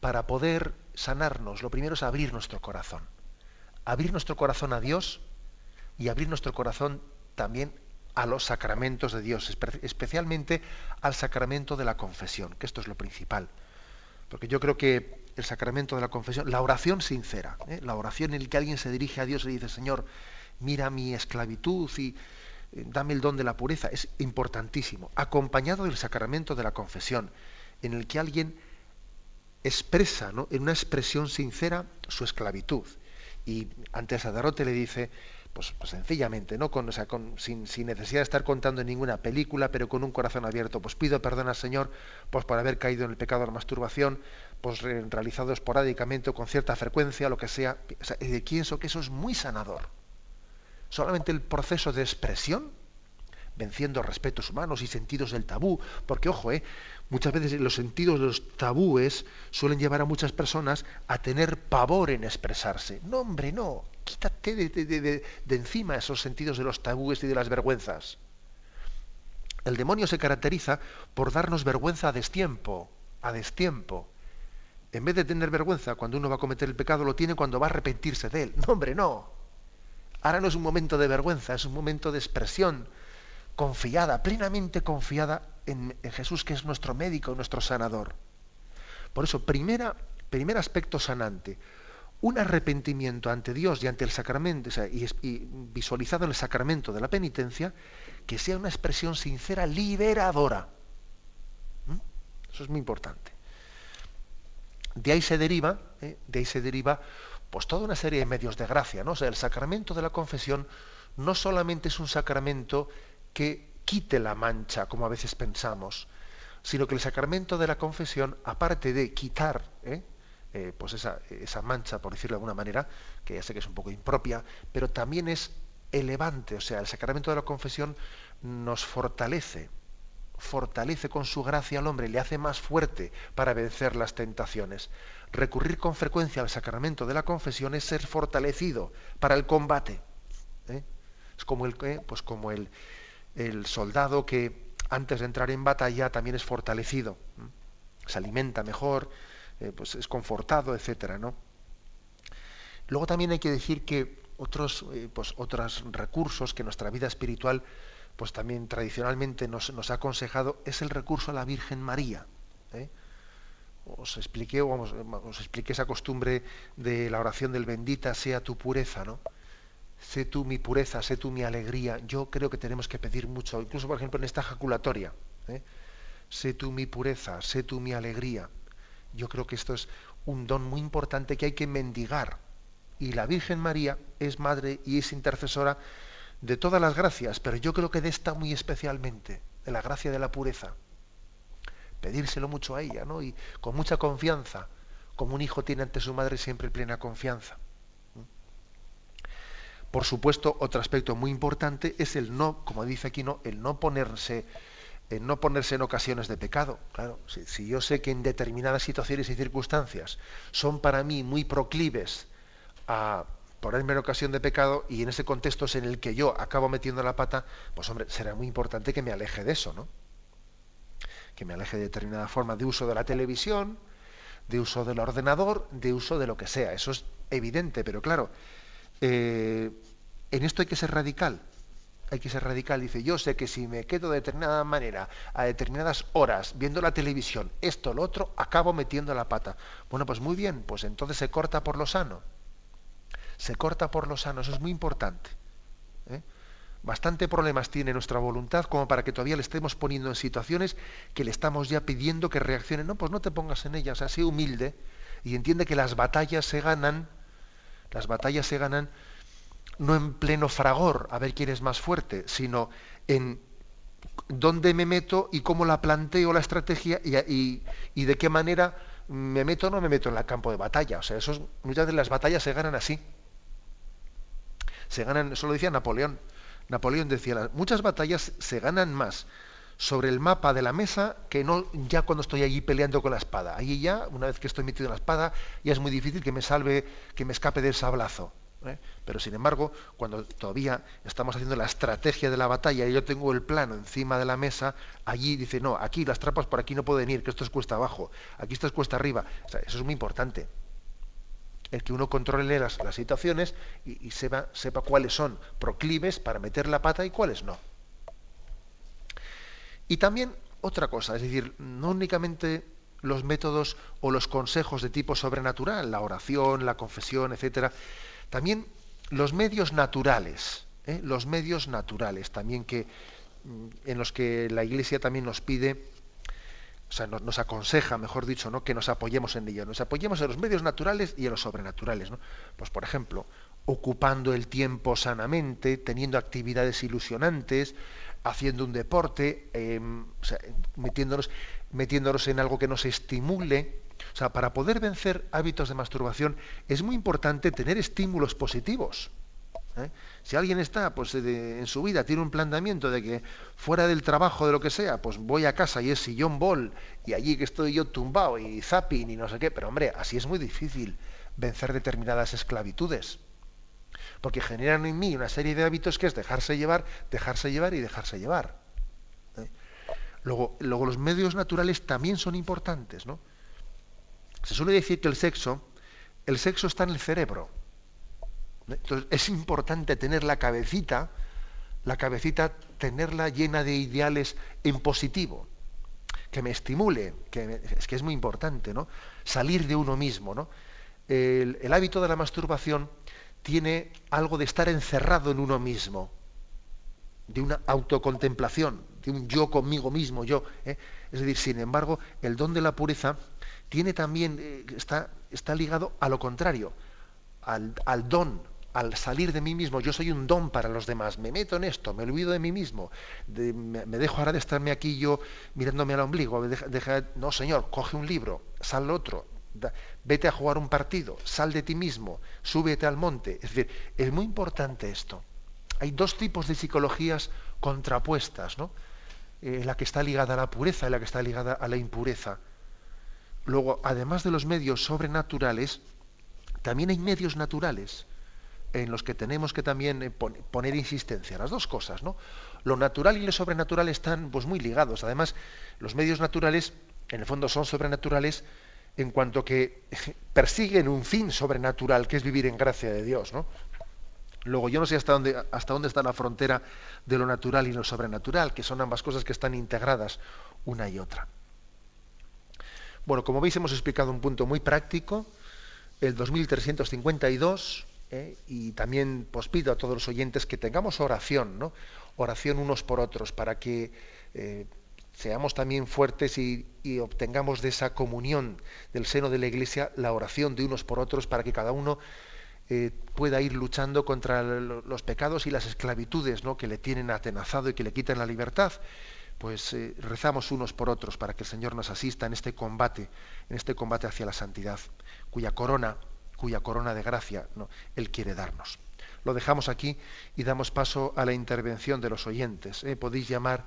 Para poder sanarnos, lo primero es abrir nuestro corazón. Abrir nuestro corazón a Dios y abrir nuestro corazón también a los sacramentos de Dios, especialmente al sacramento de la confesión, que esto es lo principal. Porque yo creo que el sacramento de la confesión, la oración sincera, ¿eh? la oración en la que alguien se dirige a Dios y dice, Señor, mira mi esclavitud y dame el don de la pureza, es importantísimo, acompañado del sacramento de la confesión, en el que alguien expresa, en una expresión sincera, su esclavitud. Y ante sacerdote le dice, pues, pues, sencillamente, ¿no? Con, o sea, con, sin, necesidad de estar contando ninguna película, pero con un corazón abierto, pues pido perdón al Señor pues por haber caído en el pecado de la masturbación, pues realizado esporádicamente con cierta frecuencia, lo que sea. O sea, pienso que eso es muy sanador solamente el proceso de expresión, venciendo respetos humanos y sentidos del tabú, porque ojo, eh, muchas veces los sentidos de los tabúes suelen llevar a muchas personas a tener pavor en expresarse. No, hombre, no, quítate de, de encima esos sentidos de los tabúes y de las vergüenzas. El demonio se caracteriza por darnos vergüenza a destiempo, a destiempo. En vez de tener vergüenza cuando uno va a cometer el pecado, lo tiene cuando va a arrepentirse de él. No, hombre, no. Ahora no es un momento de vergüenza, es un momento de expresión confiada, plenamente confiada en, Jesús, que es nuestro médico, nuestro sanador. Por eso, primera, primer aspecto sanante, un arrepentimiento ante Dios y ante el sacramento, y, visualizado en el sacramento de la penitencia, que sea una expresión sincera, liberadora. ¿Mm? Eso es muy importante. De ahí se deriva, ¿eh? de ahí se deriva pues toda una serie de medios de gracia, ¿no? O sea, el sacramento de la confesión no solamente es un sacramento que quite la mancha, como a veces pensamos, sino que el sacramento de la confesión, aparte de quitar ¿eh? Eh, pues esa, esa, mancha, por decirlo de alguna manera, que ya sé que es un poco impropia, pero también es elevante, o sea, el sacramento de la confesión nos fortalece, fortalece con su gracia al hombre, le hace más fuerte para vencer las tentaciones. Recurrir con frecuencia al sacramento de la confesión es ser fortalecido para el combate. ¿eh? Es como, el, eh, pues como el, el, soldado que antes de entrar en batalla también es fortalecido, se alimenta mejor, eh, pues es confortado, etcétera, ¿no? Luego también hay que decir que otros, pues otros recursos que nuestra vida espiritual pues también tradicionalmente nos, ha aconsejado es el recurso a la Virgen María. ¿eh? Os expliqué, os expliqué esa costumbre de la oración del bendita sea tu pureza, ¿no? Sé tú mi pureza, sé tú mi alegría. Yo creo que tenemos que pedir mucho, incluso por ejemplo en esta ejaculatoria. ¿eh? Sé tú mi pureza, sé tú mi alegría. Yo creo que esto es un don muy importante que hay que mendigar. Y la Virgen María es madre y es intercesora de todas las gracias, pero yo creo que de esta muy especialmente, de la gracia de la pureza. Pedírselo mucho a ella, ¿no? Y con mucha confianza, como un hijo tiene ante su madre siempre plena confianza. Por supuesto, otro aspecto muy importante es el no, como dice aquí, no, el no ponerse en no ponerse en ocasiones de pecado. Claro, si, yo sé que en determinadas situaciones y circunstancias son para mí muy proclives a ponerme en ocasión de pecado y en ese contexto es en el que yo acabo metiendo la pata, pues hombre, será muy importante que me aleje de eso, ¿no? Que me aleje de determinada forma de uso de la televisión, de uso del ordenador, de uso de lo que sea. Eso es evidente, pero claro, eh, en esto hay que ser radical hay que ser radical. Dice, yo sé que si me quedo de determinada manera, a determinadas horas, viendo la televisión, esto, lo otro, acabo metiendo la pata. Bueno, pues muy bien, pues entonces se corta por lo sano. Se corta por lo sano, eso es muy importante. ¿eh? Bastante problemas tiene nuestra voluntad como para que todavía le estemos poniendo en situaciones que le estamos ya pidiendo que reaccione. No, pues no te pongas en ellas, así humilde y entiende que las batallas se ganan, las batallas se ganan no en pleno fragor, a ver quién es más fuerte, sino en dónde me meto y cómo la planteo la estrategia y, de qué manera me meto o no me meto en el campo de batalla. O sea, muchas de las batallas se ganan así. Se ganan, eso lo decía Napoleón. Napoleón decía, muchas batallas se ganan más sobre el mapa de la mesa que no ya cuando estoy allí peleando con la espada. Allí ya, una vez que estoy metido en la espada, ya es muy difícil que me salve, que me escape del sablazo. ¿eh? Pero sin embargo, cuando todavía estamos haciendo la estrategia de la batalla y yo tengo el plano encima de la mesa, allí dice, no, aquí las trampas por aquí no pueden ir, que esto es cuesta abajo, aquí esto es cuesta arriba. eso es muy importante. El que uno controle las, situaciones y, sepa, sepa cuáles son proclives para meter la pata y cuáles no. Y también otra cosa, es decir, no únicamente los métodos o los consejos de tipo sobrenatural, la oración, la confesión, etcétera, también los medios naturales, ¿eh? los medios naturales también que mm, en los que la Iglesia también nos pide, o sea, nos, aconseja, mejor dicho, ¿no? que nos apoyemos en ellos. Nos apoyemos en los medios naturales y en los sobrenaturales. ¿no? Pues, por ejemplo, ocupando el tiempo sanamente, teniendo actividades ilusionantes, haciendo un deporte, em, metiéndonos, metiéndonos en algo que nos estimule, o sea, para poder vencer hábitos de masturbación es muy importante tener estímulos positivos. ¿eh? Si alguien está pues, en su vida, tiene un planteamiento de que fuera del trabajo, de lo que sea, pues voy a casa y es sillón bol, y allí que estoy yo tumbado y zapping y no sé qué, pero hombre, así es muy difícil vencer determinadas esclavitudes. Porque generan en mí una serie de hábitos que es dejarse llevar, dejarse llevar y dejarse llevar. ¿eh? Luego, luego los medios naturales también son importantes, ¿no? Se suele decir que el sexo, el sexo está en el cerebro. Entonces es importante tener la cabecita, la cabecita, tenerla llena de ideales en positivo, que me estimule, que es que es muy importante, ¿no? Salir de uno mismo, ¿no? El, hábito de la masturbación tiene algo de estar encerrado en uno mismo, de una autocontemplación, de un yo conmigo mismo, yo. ¿eh? Es decir, sin embargo, el don de la pureza tiene también, eh, está, está ligado a lo contrario, al, don, al salir de mí mismo. Yo soy un don para los demás, me meto en esto, me olvido de mí mismo, me, dejo ahora de estarme aquí yo mirándome al ombligo, no señor, coge un libro, sal al otro, vete a jugar un partido, sal de ti mismo, súbete al monte. Es decir, es muy importante esto. Hay dos tipos de psicologías contrapuestas, ¿no? Eh, la que está ligada a la pureza y la que está ligada a la impureza. Luego, además de los medios sobrenaturales, también hay medios naturales en los que tenemos que también eh, poner insistencia. Las dos cosas, ¿no? Lo natural y lo sobrenatural están pues muy ligados. Además, los medios naturales, en el fondo, son sobrenaturales en cuanto que persiguen un fin sobrenatural, que es vivir en gracia de Dios, ¿no? Luego, yo no sé hasta dónde, hasta dónde está la frontera de lo natural y lo sobrenatural, que son ambas cosas que están integradas una y otra. Bueno, como veis hemos explicado un punto muy práctico, el 2352, ¿eh? y también pues, pido a todos los oyentes que tengamos oración, ¿no? oración unos por otros, para que eh, seamos también fuertes y, obtengamos de esa comunión del seno de la Iglesia la oración de unos por otros, para que cada uno eh, pueda ir luchando contra los pecados y las esclavitudes ¿no? que le tienen atenazado y que le quitan la libertad pues eh, rezamos unos por otros para que el Señor nos asista en este combate, en este combate hacia la santidad, cuya corona, cuya corona de gracia. Él quiere darnos. Lo dejamos aquí y damos paso a la intervención de los oyentes. ¿eh? Podéis llamar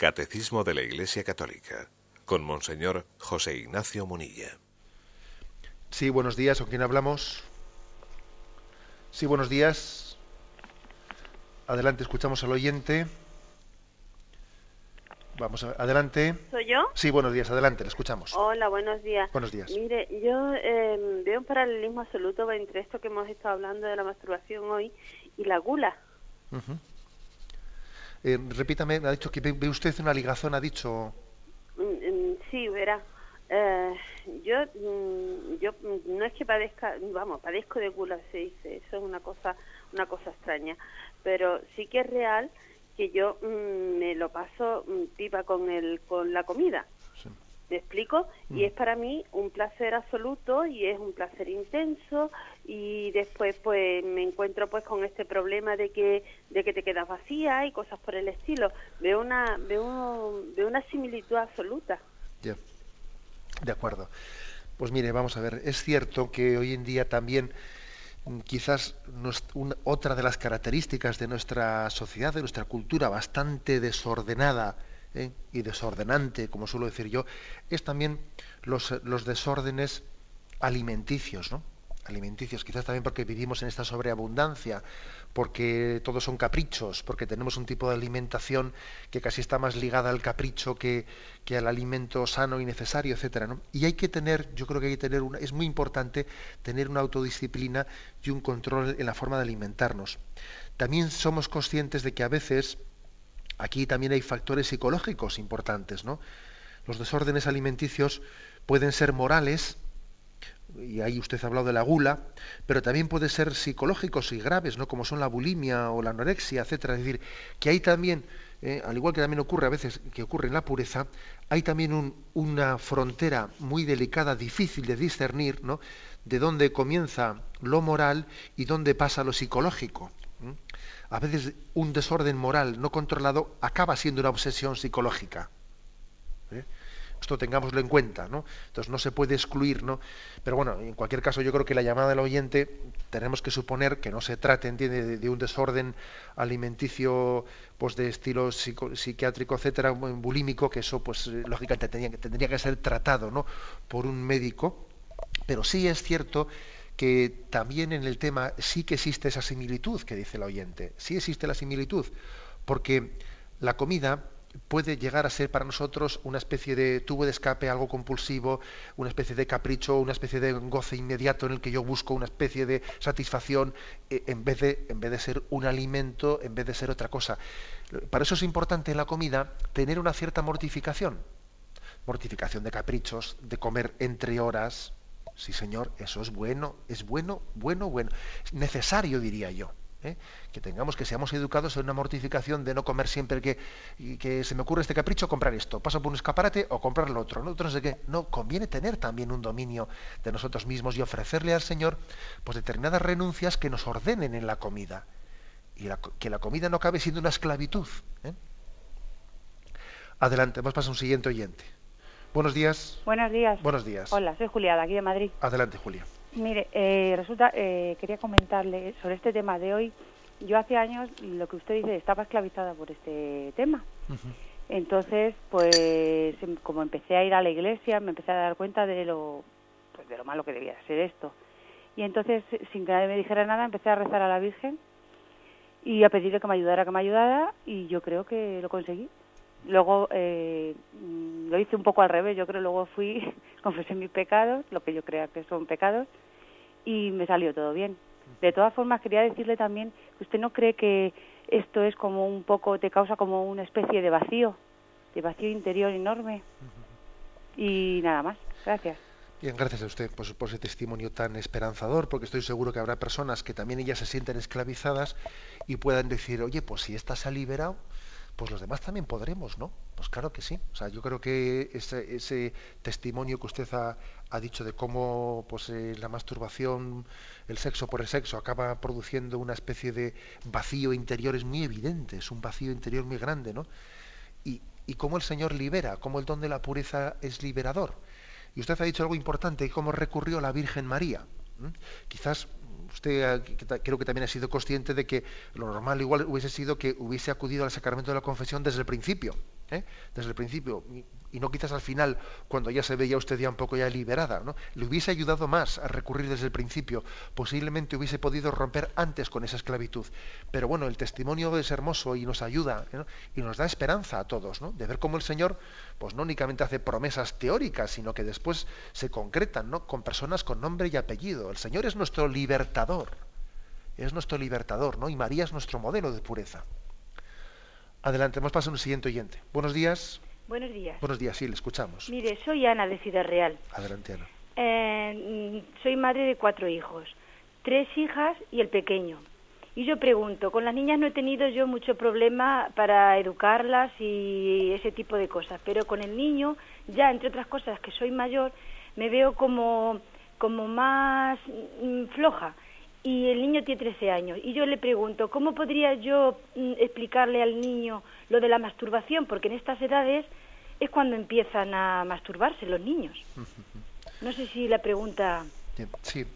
Catecismo de la Iglesia Católica, con Monseñor José Ignacio Munilla. Sí, buenos días, ¿con quién hablamos? Sí, buenos días. Adelante, escuchamos al oyente. Vamos, adelante. ¿Soy yo? Sí, buenos días, adelante, le escuchamos. Hola, buenos días. Buenos días. Mire, yo em, veo un paralelismo absoluto entre esto que hemos estado hablando de la masturbación hoy y la gula. Eh, repítame, ha dicho que ve usted una ligazón, ha dicho. Mm, mm, sí, verá. Eh, yo, mm, yo no es que padezca, vamos, padezco de gula, se dice, eso es una cosa, una cosa extraña, pero sí que es real que yo me lo paso pipa con el, con la comida. ¿Me explico? Y mm. es para mí un placer absoluto y es un placer intenso y después pues me encuentro pues con este problema de que de que te quedas vacía y cosas por el estilo. Veo una veo, veo una similitud absoluta. Ya. De acuerdo. Pues mire, vamos a ver, es cierto que hoy en día también mm, quizás otra de las características de nuestra sociedad, de nuestra cultura bastante desordenada, ¿eh? y desordenante, como suelo decir yo, es también los, los desórdenes alimenticios, ¿no? alimenticios, quizás también porque vivimos en esta sobreabundancia, porque todos son caprichos, porque tenemos un tipo de alimentación que casi está más ligada al capricho que, que al alimento sano y necesario, etcétera, ¿no? Y hay que tener, yo creo que hay que tener una, es muy importante tener una autodisciplina y un control en la forma de alimentarnos. También somos conscientes de que a veces Aquí también hay factores psicológicos importantes, ¿no? Los desórdenes alimenticios pueden ser morales, y ahí usted ha hablado de la gula, pero también pueden ser psicológicos y graves, ¿no? Como son la bulimia o la anorexia, etcétera. Es decir, que hay también, eh, al igual que también ocurre a veces que ocurre en la pureza, hay también una frontera muy delicada, difícil de discernir, ¿no? De dónde comienza lo moral y dónde pasa lo psicológico a veces un desorden moral no controlado acaba siendo una obsesión psicológica. ¿eh? Esto tengámoslo en cuenta, ¿no? Entonces no se puede excluir, ¿no? Pero bueno, en cualquier caso yo creo que la llamada del oyente tenemos que suponer que no se trate, entiende, de, un desorden alimenticio pues de estilo psiquiátrico, etcétera, bulímico, que eso pues lógicamente tendría, tendría que ser tratado, ¿no? por un médico, pero sí es cierto que también en el tema sí que existe esa similitud que dice el oyente, sí existe la similitud, porque la comida puede llegar a ser para nosotros una especie de tubo de escape, algo compulsivo, una especie de capricho, una especie de goce inmediato en el que yo busco una especie de satisfacción eh, en vez de, en vez de ser un alimento, en vez de ser otra cosa. Para eso es importante en la comida tener una cierta mortificación. Mortificación de caprichos, de comer entre horas, Sí, Señor, eso es bueno, es bueno, bueno, bueno. Es necesario, diría yo. ¿eh? Que tengamos, que seamos educados en una mortificación de no comer siempre que, que se me ocurre este capricho, comprar esto. Paso por un escaparate o comprar lo otro. ¿no? no. No, conviene tener también un dominio de nosotros mismos y ofrecerle al Señor pues determinadas renuncias que nos ordenen en la comida. Y que la comida no cabe siendo una esclavitud. ¿eh? Adelante, vamos a un siguiente oyente. Buenos días. Buenos días. Buenos días. Hola, soy Julia, de aquí de Madrid. Adelante, Julia. Mire, eh, resulta, eh, quería comentarle sobre este tema de hoy. Yo hace años, lo que usted dice, estaba esclavizada por este tema. Entonces, pues, em, como empecé a ir a la iglesia, me empecé a dar cuenta de lo, pues, de lo malo que debía ser esto. Y entonces, sin que nadie me dijera nada, empecé a rezar a la Virgen y a pedirle que me ayudara, que me ayudara, y yo creo que lo conseguí. Luego eh, mm, lo hice un poco al revés, yo creo, luego fui, confesé mis pecados, lo que yo creo que son pecados, y me salió todo bien. De todas formas, quería decirle también que usted no cree que esto es como un poco, te causa como una especie de vacío, de vacío interior enorme. Y nada más. Gracias. Bien, gracias a usted por, por, ese testimonio tan esperanzador, porque estoy seguro que habrá personas que también ellas se sienten esclavizadas y puedan decir, oye, pues si esta se ha liberado, pues los demás también podremos, ¿no? Pues claro que sí. O sea, yo creo que ese, testimonio que usted ha, dicho de cómo pues, eh, la masturbación, el sexo por el sexo, acaba produciendo una especie de vacío interior es muy evidente, es un vacío interior muy grande, ¿no? Y, cómo el Señor libera, cómo el don de la pureza es liberador. Y usted ha dicho algo importante, cómo recurrió la Virgen María. Quizás usted creo que también ha sido consciente de que lo normal igual hubiese sido que hubiese acudido al sacramento de la confesión desde el principio, ¿eh? desde el principio, y no quizás al final, cuando ya se veía usted ya un poco ya liberada, ¿no? Le hubiese ayudado más a recurrir desde el principio, posiblemente hubiese podido romper antes con esa esclavitud. Pero bueno, el testimonio es hermoso y nos ayuda y nos da esperanza a todos, ¿no? De ver cómo el Señor, pues no únicamente hace promesas teóricas, sino que después se concretan, ¿no? Con personas con nombre y apellido. El Señor es nuestro libertador, es nuestro libertador, ¿no? Y María es nuestro modelo de pureza. Adelante, hemos pasado a un siguiente oyente. Buenos días. Buenos días. Buenos días, sí, le escuchamos. Mire, soy Ana de Ciudad Real. Adelante, Ana. Eh, soy madre de cuatro hijos, tres hijas y el pequeño. Y yo pregunto, con las niñas no he tenido yo mucho problema para educarlas y ese tipo de cosas, pero con el niño, ya entre otras cosas que soy mayor, me veo como, como más mm, floja. Y el niño tiene 13 años. Y yo le pregunto, ¿cómo podría yo mm, explicarle al niño lo de la masturbación? Porque en estas edades es cuando empiezan a masturbarse los niños. No sé si la pregunta... Sí,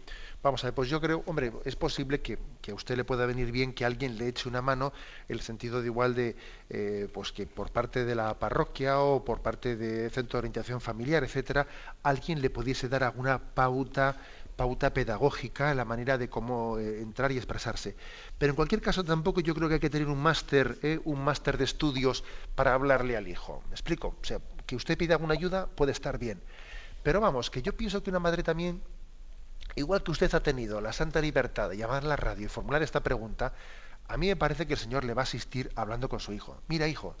vamos a ver, pues yo creo, hombre, es posible que, que, a usted le pueda venir bien que alguien le eche una mano, el sentido de igual de, eh, pues que por parte de la parroquia o por parte de centro de orientación familiar, etcétera, alguien le pudiese dar alguna pauta pauta pedagógica, la manera de cómo eh, entrar y expresarse. Pero en cualquier caso tampoco yo creo que hay que tener un máster, eh, un máster de estudios para hablarle al hijo. ¿Me explico? O sea, que usted pida alguna ayuda puede estar bien. Pero vamos, que yo pienso que una madre también, igual que usted ha tenido la santa libertad de llamar a la radio y formular esta pregunta, a mí me parece que el Señor le va a asistir hablando con su hijo. Mira, hijo,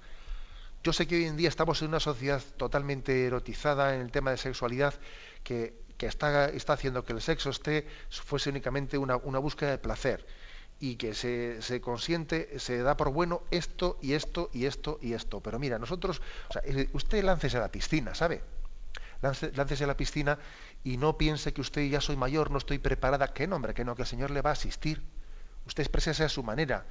yo sé que hoy en día estamos en una sociedad totalmente erotizada en el tema de sexualidad que que está, está haciendo que el sexo esté fuese únicamente una, una búsqueda de placer y que se, se, consiente, se da por bueno esto y esto y esto y esto. Pero mira, nosotros, eh, usted láncese a la piscina, ¿sabe? láncese a la piscina y no piense que usted ya soy mayor, no estoy preparada. Que no, hombre, que no, que el Señor le va a asistir. Usted exprésese a su manera.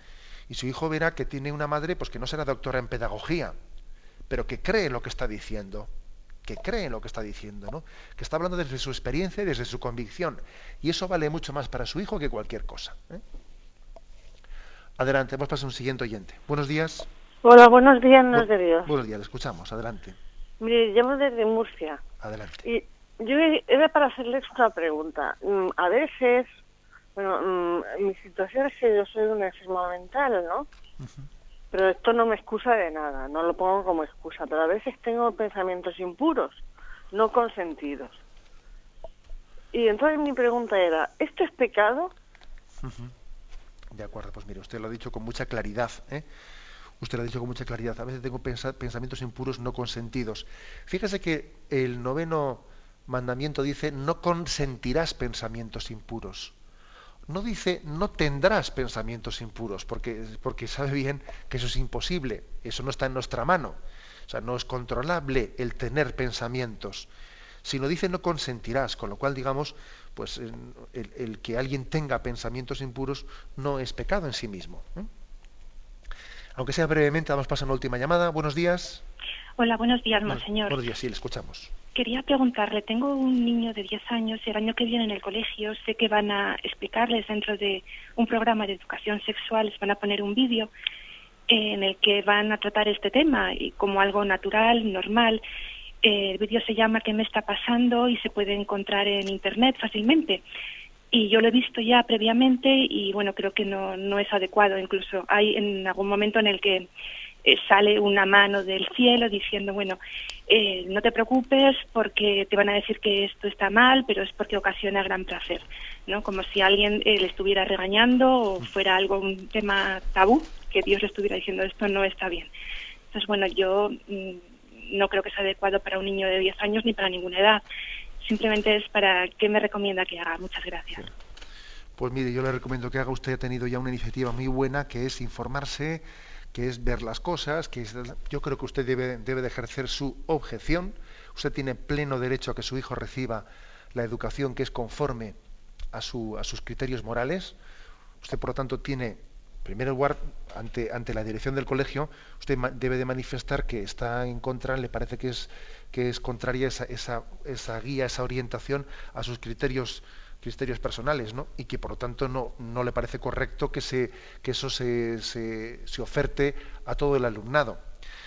Y su hijo verá que tiene una madre, pues que no será doctora en pedagogía, pero que cree lo que está diciendo que cree en lo que está diciendo, ¿no? que está hablando desde su experiencia y desde su convicción. Y eso vale mucho más para su hijo que cualquier cosa. ¿eh? Adelante, hemos pasado a un siguiente oyente. Buenos días. Hola, buenos días, nos de Dios. Buenos días, le escuchamos, adelante. Mire, llamo desde Murcia. Adelante. Y yo era para hacerles una pregunta. Mm, a veces, bueno, mm, mi situación es que yo soy una enferma mental, ¿no? Pero esto no me excusa de nada, no lo pongo como excusa, pero a veces tengo pensamientos impuros, no consentidos. Y entonces mi pregunta era, ¿esto es pecado? De acuerdo, pues mire, usted lo ha dicho con mucha claridad. ¿eh? Usted lo ha dicho con mucha claridad. A veces tengo pensamientos impuros no consentidos. Fíjese que el noveno mandamiento dice, no consentirás pensamientos impuros no dice no tendrás pensamientos impuros, porque, porque sabe bien que eso es imposible, eso no está en nuestra mano. O sea, no es controlable el tener pensamientos, sino dice no consentirás, con lo cual, digamos, pues el, que alguien tenga pensamientos impuros no es pecado en sí mismo. ¿eh? Aunque sea brevemente, vamos a pasar a una última llamada. Buenos días. Hola, buenos días, monseñor. Buenos días, sí, le escuchamos. Quería preguntarle, tengo un niño de 10 años y el año que viene en el colegio sé que van a explicarles dentro de un programa de educación sexual, les van a poner un vídeo en el que van a tratar este tema y como algo natural, normal. el vídeo se llama ¿Qué me está pasando? y se puede encontrar en Internet fácilmente. Y yo lo he visto ya previamente y bueno, creo que no, no es adecuado. Incluso hay en algún momento en el que eh, sale una mano del cielo diciendo, bueno, eh, no te preocupes porque te van a decir que esto está mal, pero es porque ocasiona gran placer, ¿no? Como si alguien eh, le estuviera regañando o fuera algo, un tema tabú, que Dios le estuviera diciendo esto no está bien. Entonces, bueno, yo mm, no creo que sea adecuado para un niño de 10 años ni para ninguna edad. Simplemente es para qué me recomienda que haga. Muchas gracias. Pues mire, yo le recomiendo que haga usted ha tenido ya una iniciativa muy buena que es informarse que es ver las cosas, que yo creo que usted debe, debe de ejercer su objeción. Usted tiene pleno derecho a que su hijo reciba la educación que es conforme a, su, a sus criterios morales. Usted, por lo tanto, tiene, en primer lugar, ante, ante la dirección del colegio, usted debe de manifestar que está en contra, le parece que es, que es contraria esa, esa, esa guía, esa orientación a sus criterios criterios personales, ¿no? Y que por lo tanto no, no le parece correcto que, se, que eso se, se, oferte a todo el alumnado.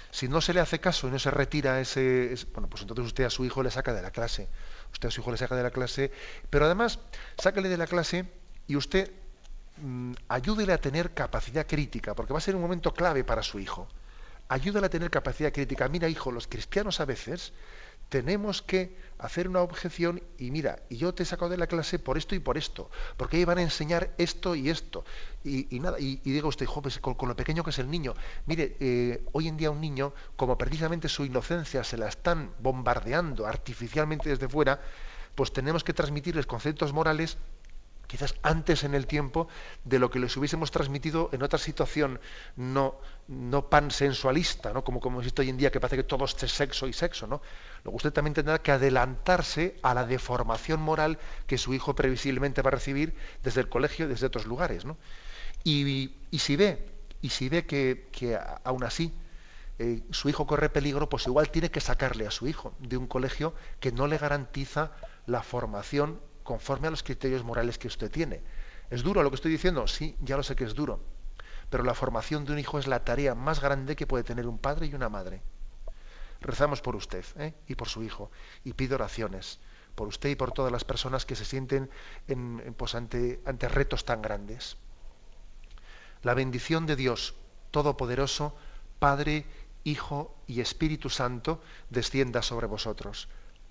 Si no se le hace caso y no se retira ese, bueno, pues entonces usted a su hijo le saca de la clase. Usted a su hijo le saca de la clase, pero además, sácale de la clase y usted mm, ayúdele a tener capacidad crítica, porque va a ser un momento clave para su hijo. Ayúdele a tener capacidad crítica. Mira, hijo, los cristianos a veces tenemos que hacer una objeción y mira, y yo te he sacado de la clase por esto y por esto, porque van a enseñar esto y esto. Y, nada, y, diga usted, pues con, lo pequeño que es el niño, mire, eh, hoy en día un niño, como precisamente su inocencia se la están bombardeando artificialmente desde fuera, pues tenemos que transmitirles conceptos morales quizás antes en el tiempo de lo que les hubiésemos transmitido en otra situación no, no pansensualista, ¿no? Como, como existe hoy en día que parece que todo es sexo y sexo, ¿no? Luego usted también tendrá que adelantarse a la deformación moral que su hijo previsiblemente va a recibir desde el colegio, desde otros lugares, ¿no? Y, si ve, y si ve que, que aún así eh, su hijo corre peligro, pues igual tiene que sacarle a su hijo de un colegio que no le garantiza la formación conforme a los criterios morales que usted tiene. ¿Es duro lo que estoy diciendo? Sí, ya lo sé que es duro. Pero la formación de un hijo es la tarea más grande que puede tener un padre y una madre. Rezamos por usted ¿eh? y por su hijo y pido oraciones por usted y por todas las personas que se sienten en, pues, ante, ante retos tan grandes. La bendición de Dios Todopoderoso, Padre, Hijo y Espíritu Santo, descienda sobre vosotros.